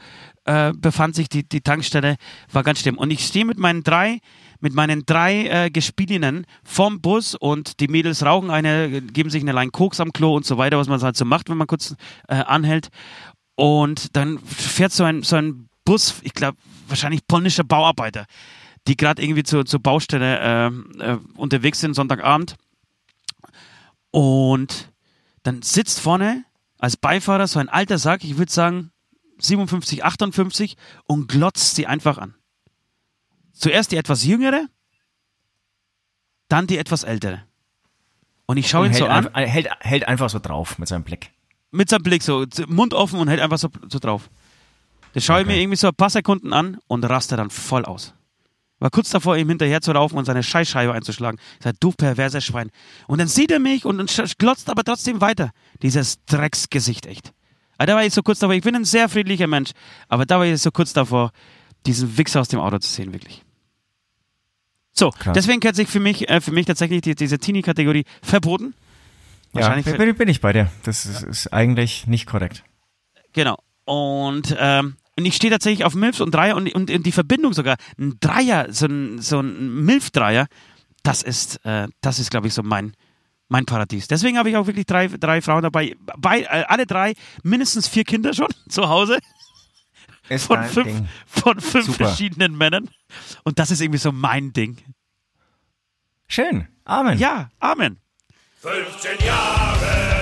äh, befand sich die, die Tankstelle, war ganz schlimm. Und ich stehe mit meinen drei, mit meinen drei äh, Gespielinnen vom Bus und die Mädels rauchen eine, geben sich eine Line Koks am Klo und so weiter, was man halt so macht, wenn man kurz äh, anhält. Und dann fährt so ein, so ein Bus, ich glaube, wahrscheinlich polnischer Bauarbeiter, die gerade irgendwie zur, zur Baustelle äh, äh, unterwegs sind, Sonntagabend. Und dann sitzt vorne als Beifahrer so ein alter Sack, ich würde sagen 57, 58 und glotzt sie einfach an. Zuerst die etwas jüngere, dann die etwas ältere. Und ich schaue ihn so an, ein- hält, hält einfach so drauf mit seinem Blick. mit seinem Blick so, Mund offen und hält einfach so, so drauf. Das schaue ich Okay. mir irgendwie so ein paar Sekunden an und raste dann voll aus. War kurz davor, ihm hinterher zu laufen und seine Scheißscheibe einzuschlagen. Ich sag, du perverser Schwein. Und dann sieht er mich und, und glotzt aber trotzdem weiter. Dieses Drecksgesicht, echt. Aber da war ich so kurz davor, ich bin ein sehr friedlicher Mensch, aber da war ich so kurz davor, diesen Wichser aus dem Auto zu sehen, wirklich. So, Krass. deswegen kennt sich für mich, äh, für mich tatsächlich die, diese Teenie-Kategorie verboten. Ja, Wahrscheinlich bin, bin, bin ich bei dir. Das ist, ist eigentlich nicht korrekt. Genau. Und, ähm, und ich stehe tatsächlich auf Milfs und Dreier und, und, und die Verbindung sogar, ein Dreier, so ein, so ein Milf-Dreier, das ist, äh, das ist, glaube ich, so mein, mein Paradies. Deswegen habe ich auch wirklich drei, drei Frauen dabei. Bei, äh, alle drei mindestens vier Kinder schon zu Hause Ist von fünf, Ding. von fünf Super. verschiedenen Männern. Und das ist irgendwie so mein Ding. Schön. Amen. Ja, Amen. 15 Jahre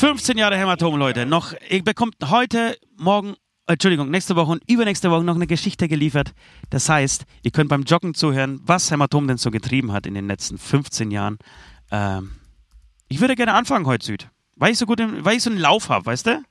15 Jahre Hämatom, Leute. Noch, ihr bekommt heute, morgen, Entschuldigung, nächste Woche und übernächste Woche noch eine Geschichte geliefert. Das heißt, ihr könnt beim Joggen zuhören, was Hämatom denn so getrieben hat in den letzten 15 Jahren. Ähm, ich würde gerne anfangen heute, Süd. Weil ich so gut, im, weil ich so einen Lauf habe, weißt du?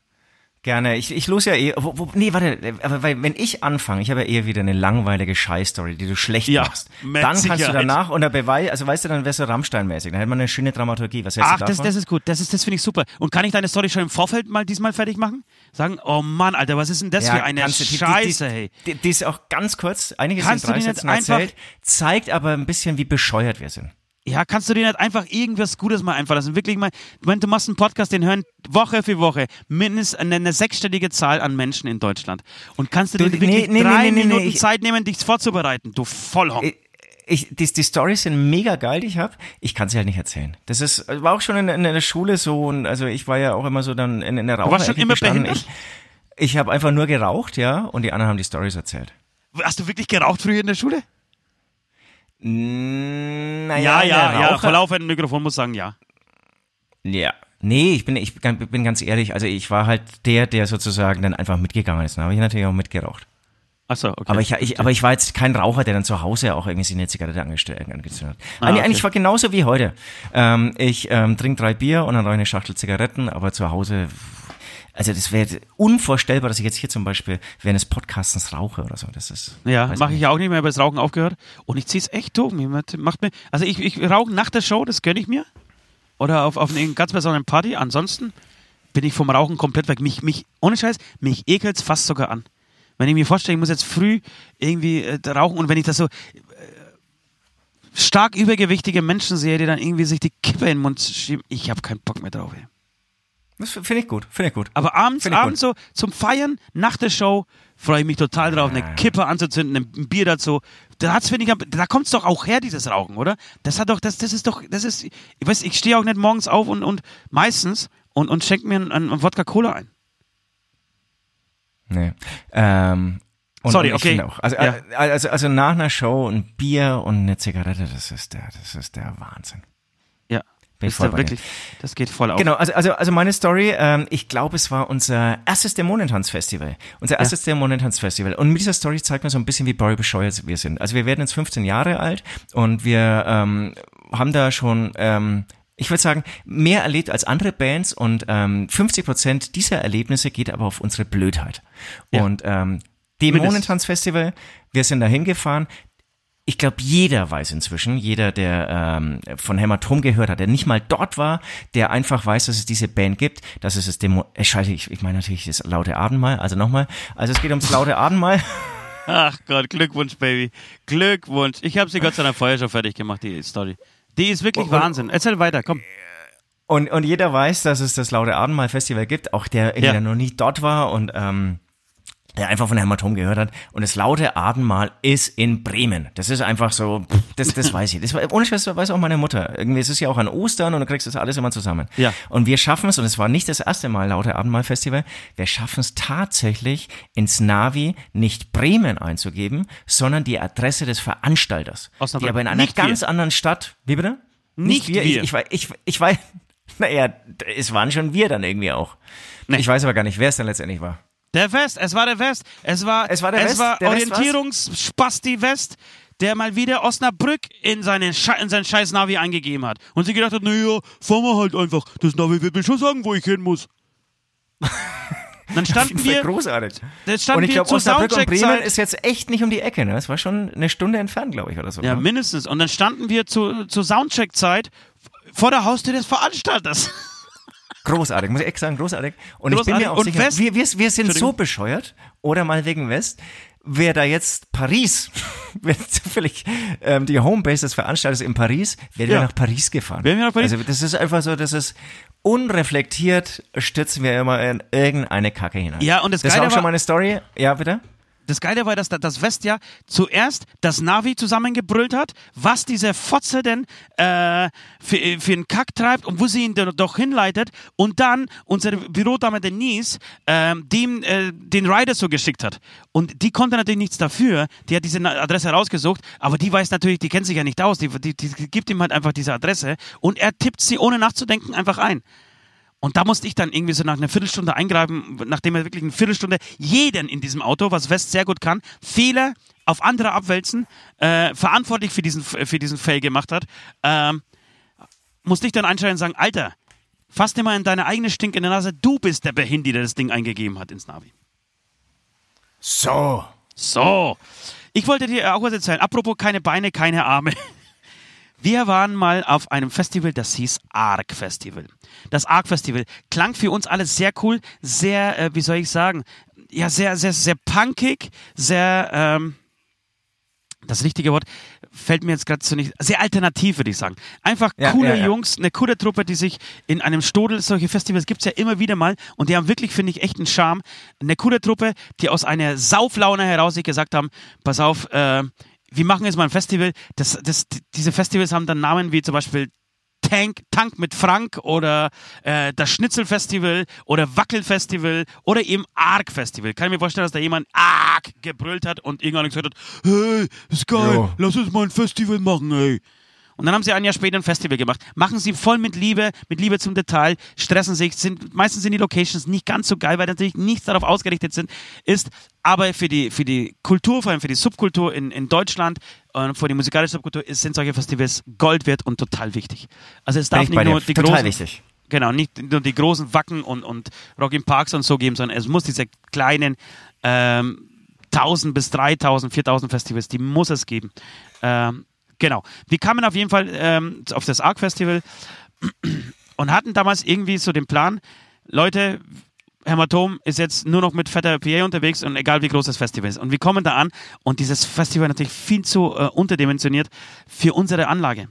Gerne. Ich, ich los ja eh. Wo, wo, nee, warte. Aber weil, wenn ich anfange, ich habe ja eher wieder eine langweilige Scheißstory, die du schlecht Ja, machst. Dann kannst du danach unter Beweis, also weißt du, dann wärst du Rammstein-mäßig. Dann hätte man eine schöne Dramaturgie. Was hältst Ach, du das, davon? das ist gut. Das, ist, das finde ich super. Und kann ich deine Story schon im Vorfeld mal diesmal fertig machen? Sagen, oh Mann, Alter, was ist denn das für eine kannst du. Die- die- Scheiße, hey. Die, die ist auch ganz kurz, einiges Kannst in drei Sätzen erzählt, zeigt aber ein bisschen, wie bescheuert wir sind. Ja, kannst du dir nicht einfach irgendwas Gutes mal einfallen lassen? Wirklich mal, wenn du machst einen Podcast, den hören Woche für Woche mindestens eine, eine sechsstellige Zahl an Menschen in Deutschland. Und kannst du Du, dir wirklich nee, drei nee, nee, Minuten Zeit nehmen, dich vorzubereiten? Du Vollhonk. Ich, ich, die, die Storys sind mega geil, die ich habe. Ich kann sie halt nicht erzählen. Das ist, war auch schon in, in der Schule so und also ich war ja auch immer so dann in, in der Raucher. warst schon immer behindert? Ich, ich habe einfach nur geraucht, ja, und die anderen haben die Storys erzählt. Hast du wirklich geraucht früher in der Schule? Naja, Ja, ja, ja. Vor laufendem Mikrofon muss sagen, ja. ja. Nee, ich bin, ich bin ganz ehrlich, also ich war halt der, der sozusagen dann einfach mitgegangen ist. Dann habe ich natürlich auch mitgeraucht. Achso, okay. Aber ich, ich, aber ich war jetzt kein Raucher, der dann zu Hause auch irgendwie eine Zigarette angestell- angezündet hat. Ah, eigentlich, okay. eigentlich war genauso wie heute. Ähm, ich ähm, trinke drei Bier und dann rauche ich eine Schachtel Zigaretten, aber zu Hause, also das wäre unvorstellbar, dass ich jetzt hier zum Beispiel während des Podcastens rauche oder so. Das ist Ja, mache ich ja auch nicht mehr, habe das Rauchen aufgehört. Und ich ziehe es echt durch. Macht mir, also ich, ich rauche nach der Show, das gönne ich mir. Oder auf, auf einer ganz besonderen Party. Ansonsten bin ich vom Rauchen komplett weg. Mich, mich, ohne Scheiß, mich ekelt es fast sogar an. Wenn ich mir vorstelle, ich muss jetzt früh irgendwie äh, rauchen und wenn ich das so äh, stark übergewichtige Menschen sehe, die dann irgendwie sich die Kippe in den Mund schieben, ich habe keinen Bock mehr drauf. Ey. Das finde ich gut, finde ich gut. Aber abends, Find abends so zum Feiern, nach der Show, freue ich mich total drauf, eine Kippe anzuzünden, ein Bier dazu. Da hat's, finde ich, da kommt's doch auch her, dieses Rauchen, oder? Das hat doch, das, das ist doch, das ist, ich weiß, ich stehe auch nicht morgens auf und, und meistens und, und schenke mir einen, einen Wodka Cola ein. Nee. Ähm, und, Sorry, und okay. Auch, also, Ja. also, also nach einer Show ein Bier und eine Zigarette, das ist der, das ist der Wahnsinn. Ja. Bin Ist ja dir. wirklich, das geht voll auf. Genau, also, also, also meine Story, ähm, ich glaube, es war unser erstes Dämonentanz-Festival. Unser erstes Dämonentanz-Festival. Und mit dieser Story zeigt man so ein bisschen, wie Barry bescheuert wir sind. Also wir werden jetzt 15 Jahre alt und wir ähm, haben da schon, ähm, ich würde sagen, mehr erlebt als andere Bands und ähm, 50 Prozent dieser Erlebnisse geht aber auf unsere Blödheit. Ja. Und ähm, Dämonentanz-Festival, wir sind da hingefahren, ich glaube, jeder weiß inzwischen, jeder, der ähm, von Hämatom gehört hat, der nicht mal dort war, der einfach weiß, dass es diese Band gibt, dass es das Demo, äh, scheiße, ich, ich meine natürlich das laute Abendmahl, also nochmal, also es geht ums laute Abendmahl. Ach Gott, Glückwunsch, Baby. Glückwunsch. Ich habe sie Gott sei Dank vorher schon fertig gemacht, die Story. Die ist wirklich Und- Wahnsinn. Erzähl weiter, komm. Und, und jeder weiß, dass es das laute Abendmahl Festival gibt, auch der, Ja. der noch nie dort war und ähm, der einfach von Hämatom gehört hat. Und das laute Abendmahl ist in Bremen. Das ist einfach so, pff, das, das weiß ich. Das, ohne Scheiß weiß auch meine Mutter. Irgendwie, es ist ja auch an Ostern und du kriegst das alles immer zusammen. Ja. Und wir schaffen es, und es war nicht das erste Mal laute Abendmahl-Festival, wir schaffen es tatsächlich ins Navi nicht Bremen einzugeben, sondern die Adresse des Veranstalters. Osnabrück. Die aber in einer Nicht wir. ganz anderen Stadt. Wie bitte? Nicht wir. Ich, ich, weiß- ich, ich weiß, naja, es waren schon wir dann irgendwie auch. Nee. Ich weiß aber gar nicht, wer es dann letztendlich war. Der West, es war der West. Es war, Es war der es West? war Der? Orientierungsspasti West, der mal wieder Osnabrück in, seine Sche in sein scheiß Navi eingegeben hat. Und sie gedacht hat, naja, fahren wir halt einfach. Das Navi wird mir schon sagen, wo ich hin muss. Dann standen wir, großartig. dann standen Und ich glaube, Osnabrück und Bremen ist jetzt echt nicht um die Ecke. Ne? Das war schon eine Stunde entfernt, glaube ich, oder so. Ja, ne? mindestens. Und dann standen wir zu, zur Soundcheck-Zeit vor der Haustür des Veranstalters. Großartig, muss ich echt sagen, großartig. Und ich bin Großartig. mir auch Und sicher, wir, wir, wir sind so bescheuert, oder mal wegen West, wer da jetzt Paris, wenn zufällig ähm, die Homebase des Veranstalters in Paris, wären Ja. wir nach Paris gefahren. Wären wir nach Paris? Also das ist einfach so, das ist unreflektiert, stürzen wir immer in irgendeine Kacke hinein. Ja, und das Das Geile war auch schon mal eine Story. Ja, bitte? Das Geile war, dass da- das West ja zuerst das Navi zusammengebrüllt hat, was dieser Fotze denn äh, für, für einen Kack treibt und wo sie ihn do- doch hinleitet und dann unsere Bürodame Denise ähm, dem äh, den Rider so geschickt hat. Und die konnte natürlich nichts dafür, die hat diese Adresse rausgesucht, aber die weiß natürlich, die kennt sich ja nicht aus, die, die, die gibt ihm halt einfach diese Adresse und er tippt sie ohne nachzudenken einfach ein. Und da musste ich dann irgendwie so nach einer Viertelstunde eingreifen, nachdem er wirklich eine Viertelstunde jeden in diesem Auto, was West sehr gut kann, Fehler auf andere abwälzen, äh, verantwortlich für diesen, für diesen Fail gemacht hat, ähm, musste ich dann einschalten und sagen, Alter, fass dir mal in deine eigene stinkende Nase, du bist der Behindi, der das Ding eingegeben hat ins Navi. So. So, ich wollte dir auch was erzählen. Apropos keine Beine, keine Arme. Wir waren mal auf einem Festival, das hieß ARC Festival. Das ARC Festival klang für uns alles sehr cool, sehr, äh, wie soll ich sagen, ja, sehr, sehr, sehr punkig, sehr, ähm, das richtige Wort fällt mir jetzt gerade so nicht, sehr alternativ, würde ich sagen. Einfach Ja, coole ja, ja. Jungs, eine coole Truppe, die sich in einem Stodel, solche Festivals gibt's ja immer wieder mal und die haben wirklich, finde ich, echt einen Charme. Eine coole Truppe, die aus einer Sauflaune heraus sich gesagt haben, pass auf, äh, wir machen jetzt mal ein Festival. Das, das, diese Festivals haben dann Namen wie zum Beispiel Tank, Tank mit Frank oder äh, das Schnitzelfestival oder Wackelfestival oder eben Arc Festival. Kann ich mir vorstellen, dass da jemand Arc gebrüllt hat und irgendwann gesagt hat, hey, ist geil, Jo. lass uns mal ein Festival machen, ey. Und dann haben sie ein Jahr später ein Festival gemacht. Machen sie voll mit Liebe, mit Liebe zum Detail, stressen sich, sind, meistens sind die Locations nicht ganz so geil, weil natürlich nichts darauf ausgerichtet sind, ist, aber für die, für die Kultur, vor allem für die Subkultur in, in Deutschland und für die musikalische Subkultur ist, sind solche Festivals Gold wert und total wichtig. Also es darf ich nicht bei dir. nur die Total großen, wichtig. Genau, nicht nur die großen Wacken und, und Rock in Parks und so geben, sondern es muss diese kleinen ähm, 1000 bis 3000, 4000 Festivals, die muss es geben. Ähm, genau. Wir kamen auf jeden Fall ähm, auf das ARC Festival und hatten damals irgendwie so den Plan, Leute, Hämatom ist jetzt nur noch mit fetter PA unterwegs und egal wie groß das Festival ist. Und wir kommen da an und dieses Festival natürlich viel zu äh, unterdimensioniert für unsere Anlage.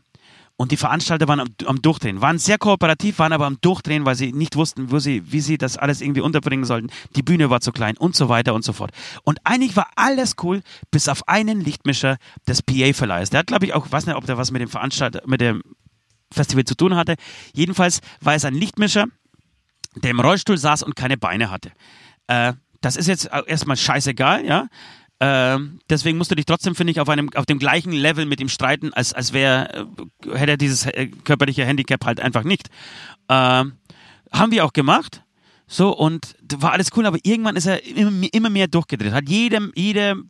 Und die Veranstalter waren am, am Durchdrehen, waren sehr kooperativ, waren aber am Durchdrehen, weil sie nicht wussten, wo sie, wie sie das alles irgendwie unterbringen sollten. Die Bühne war zu klein und so weiter und so fort. Und eigentlich war alles cool, bis auf einen Lichtmischer des PA-Verleihers. Der hat, glaube ich, auch, weiß nicht, ob der was mit dem Veranstalter, mit dem Festival zu tun hatte. Jedenfalls war es ein Lichtmischer, der im Rollstuhl saß und keine Beine hatte. Äh, das ist jetzt erstmal scheißegal, ja. Ähm, deswegen musst du dich trotzdem, finde ich, auf einem, auf dem gleichen Level mit ihm streiten, als, als wäre, äh, hätte er dieses äh, körperliche Handicap halt einfach nicht. Ähm, haben wir auch gemacht. So, und war alles cool, aber irgendwann ist er immer, immer mehr durchgedreht. Hat jedem, jede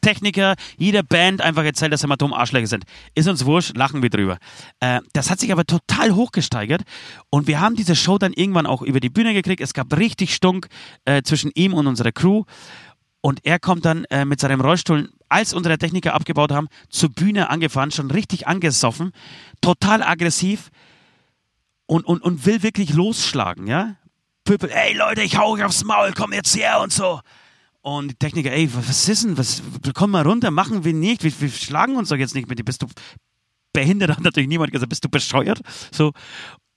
Techniker, jede Band einfach erzählt, dass Hämatom Arschlöcher sind. Ist uns wurscht, lachen wir drüber. Äh, das hat sich aber total hochgesteigert und wir haben diese Show dann irgendwann auch über die Bühne gekriegt. Es gab richtig Stunk äh, zwischen ihm und unserer Crew. Und er kommt dann äh, mit seinem Rollstuhl, als unsere Techniker abgebaut haben, zur Bühne angefahren, schon richtig angesoffen, total aggressiv und, und, und will wirklich losschlagen, ja? Pöbel, ey Leute, ich hau euch aufs Maul, komm jetzt her und so. Und die Techniker, ey, was ist denn, was, komm mal runter, machen wir nicht, wir, wir schlagen uns doch jetzt nicht mit dir, bist du behindert, hat natürlich niemand gesagt, bist du bescheuert? So.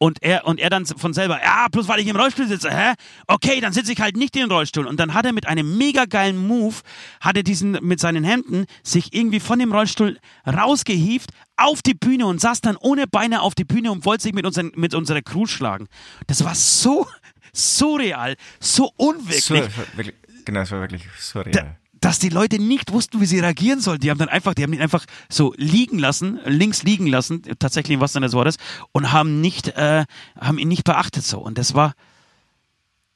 Und er, und er dann von selber, ja, bloß weil ich im Rollstuhl sitze, hä? Okay, dann sitze ich halt nicht in den Rollstuhl. Und dann hat er mit einem mega geilen Move, hat er diesen, mit seinen Händen sich irgendwie von dem Rollstuhl rausgehieft auf die Bühne und saß dann ohne Beine auf die Bühne und wollte sich mit, unseren, mit unserer Crew schlagen. Das war so surreal, so unwirklich war wirklich, genau, das war wirklich surreal. da, dass die Leute nicht wussten, wie sie reagieren sollen. Die haben dann einfach, die haben ihn einfach so liegen lassen, links liegen lassen, tatsächlich im wahrsten Sinne des Wortes, und haben nicht, äh, haben ihn nicht beachtet so. Und das war,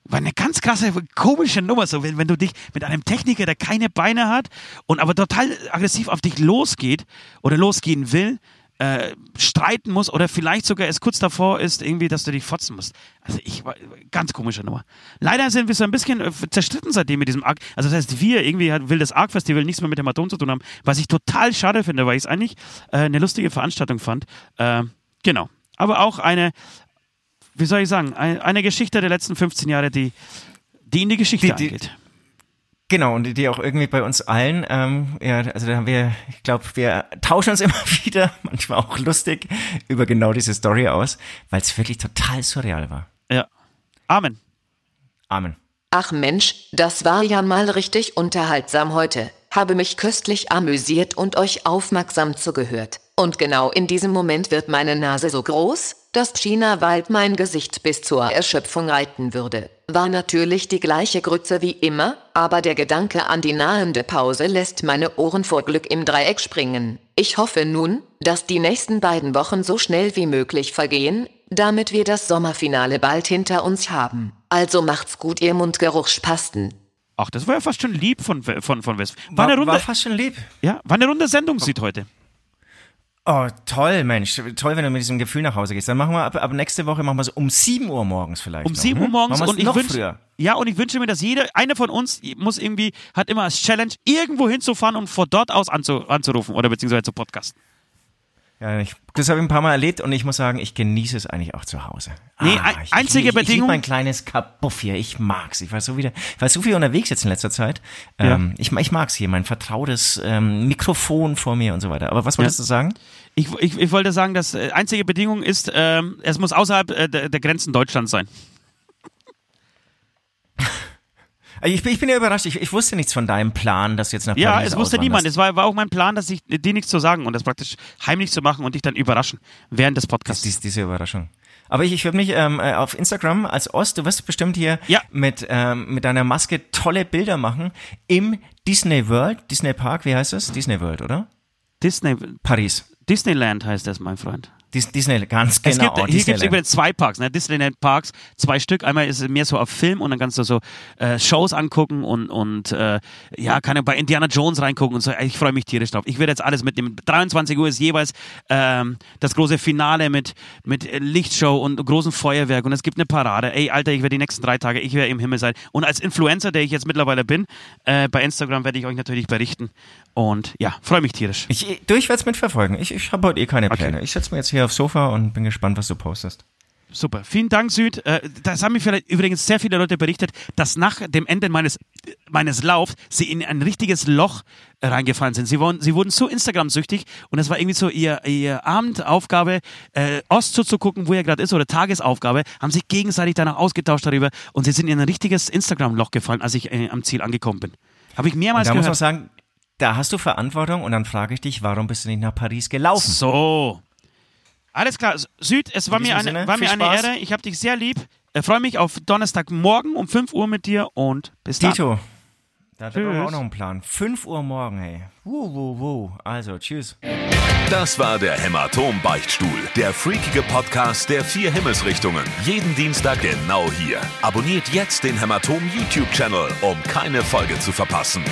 war eine ganz krasse, komische Nummer, so wenn, wenn du dich mit einem Techniker, der keine Beine hat und aber total aggressiv auf dich losgeht oder losgehen will, äh, streiten muss oder vielleicht sogar es kurz davor ist, irgendwie, dass du dich fotzen musst. Also ich war ganz komische Nummer. Leider sind wir so ein bisschen äh, zerstritten seitdem mit diesem Arc. Also das heißt, wir irgendwie hat, will das Arc Festival nichts mehr mit Hämatom zu tun haben, was ich total schade finde, weil ich es eigentlich äh, eine lustige Veranstaltung fand. Äh, genau. Aber auch eine, wie soll ich sagen, eine, eine Geschichte der letzten 15 Jahre, die, die in die Geschichte Die- die- angeht. Genau, und die- auch irgendwie bei uns allen, ähm, ja, also da haben wir, ich glaube, wir tauschen uns immer wieder, manchmal auch lustig, über genau diese Story aus, weil es wirklich total surreal war. Ja. Amen. Amen. Ach Mensch, das war ja mal richtig unterhaltsam heute. Habe mich köstlich amüsiert und euch aufmerksam zugehört. Und genau in diesem Moment wird meine Nase so groß, dass China Wald mein Gesicht bis zur Erschöpfung reiten würde. War natürlich die gleiche Grütze wie immer, aber der Gedanke an die nahende Pause lässt meine Ohren vor Glück im Dreieck springen. Ich hoffe nun, dass die nächsten beiden Wochen so schnell wie möglich vergehen, damit wir das Sommerfinale bald hinter uns haben. Also macht's gut, ihr Mundgeruchsspasten. Ach, das war ja fast schon lieb von, von, von West. War, War, eine Runde, war fast schon lieb. ja, war eine runde Sendung sieht heute. Oh, toll, Mensch. Toll, wenn du mit diesem Gefühl nach Hause gehst. Dann machen wir ab, ab nächste Woche machen wir es um 7 Uhr morgens vielleicht. Um noch, 7 Uhr hm? morgens Machen wir und ich noch wünsche früher. ja und ich wünsche mir, dass jeder einer von uns muss irgendwie hat immer als Challenge irgendwo hinzufahren und von dort aus anzu, anzurufen oder beziehungsweise zu podcasten. Ja, ich, das habe ich ein paar Mal erlebt und ich muss sagen, ich genieße es eigentlich auch zu Hause. Nee, ein- ich, einzige ich, ich, ich Bedingung- liebe mein kleines Kabuff hier. Ich mag's. Ich war so wieder, ich war so viel unterwegs jetzt in letzter Zeit. Ja. Ähm, ich, ich mag's hier, mein vertrautes ähm, Mikrofon vor mir und so weiter. Aber was wolltest Ja. du sagen? Ich, ich, ich wollte sagen, dass äh, einzige Bedingung ist, ähm, es muss außerhalb äh, der, der Grenzen Deutschlands sein. Also Ich bin, ich bin ja überrascht. Ich, ich wusste nichts von deinem Plan, dass du jetzt nach Ja, Paris es wusste niemand. Es war, war auch mein Plan, dass ich dir nichts zu sagen und das praktisch heimlich zu machen und dich dann überraschen während des Das Podcasts. ist diese Überraschung. Aber ich, ich würde mich ähm, äh, auf Instagram als Ost, du wirst bestimmt hier Ja. mit, ähm, mit deiner Maske tolle Bilder machen im Disney World, Disney Park, wie heißt das? Disney World, oder? Disney, Paris. Disneyland heißt das, mein Freund. Dis Disney, ganz Es genau. gibt, hier gibt es Disneyland. übrigens zwei Parks, ne? Disneyland Parks, zwei Stück. Einmal ist es mehr so auf Film und dann kannst du so äh, Shows angucken und, und äh, ja, kann bei Indiana Jones reingucken und so. Ich freue mich tierisch drauf. Ich werde jetzt alles mitnehmen. 23 Uhr ist jeweils ähm, das große Finale mit, mit Lichtshow und großem Feuerwerk und es gibt eine Parade. Ey, Alter, ich werde die nächsten drei Tage, ich werde im Himmel sein. Und als Influencer, der ich jetzt mittlerweile bin, äh, bei Instagram werde ich euch natürlich berichten. Und ja, freue mich tierisch. Ich, du, ich werde es mitverfolgen. Ich, ich habe heute eh keine Okay. Pläne. Ich setze mir jetzt hier aufs Sofa und bin gespannt, was du postest. Super. Vielen Dank, Süd. Äh, das haben mir vielleicht übrigens sehr viele Leute berichtet, dass nach dem Ende meines, meines Laufs sie in ein richtiges Loch reingefallen sind. Sie wurden, sie wurden so Instagram-süchtig und es war irgendwie so ihr, ihr Abendaufgabe, äh, Ost zuzugucken, wo er gerade ist, oder Tagesaufgabe, haben sich gegenseitig danach ausgetauscht darüber und sie sind in ein richtiges Instagram-Loch gefallen, als ich äh, am Ziel angekommen bin. Habe ich mehrmals da muss man gehört. sagen, da hast du Verantwortung und dann frage ich dich, warum bist du nicht nach Paris gelaufen? So. Alles klar. Süd, es war mir eine, Sinne, war mir eine Spaß. Ehre. Ich habe dich sehr lieb. Ich freue mich auf Donnerstagmorgen um 5 Uhr mit dir und bis dann. Tito, da hat er Tschüss. auch noch einen Plan. 5 Uhr morgen, hey. Wuh, wuh, wuh. Also, tschüss. Das war der Hämatom-Beichtstuhl, der freakige Podcast der vier Himmelsrichtungen. Jeden Dienstag genau hier. Abonniert jetzt den Hämatom-YouTube-Channel, um keine Folge zu verpassen.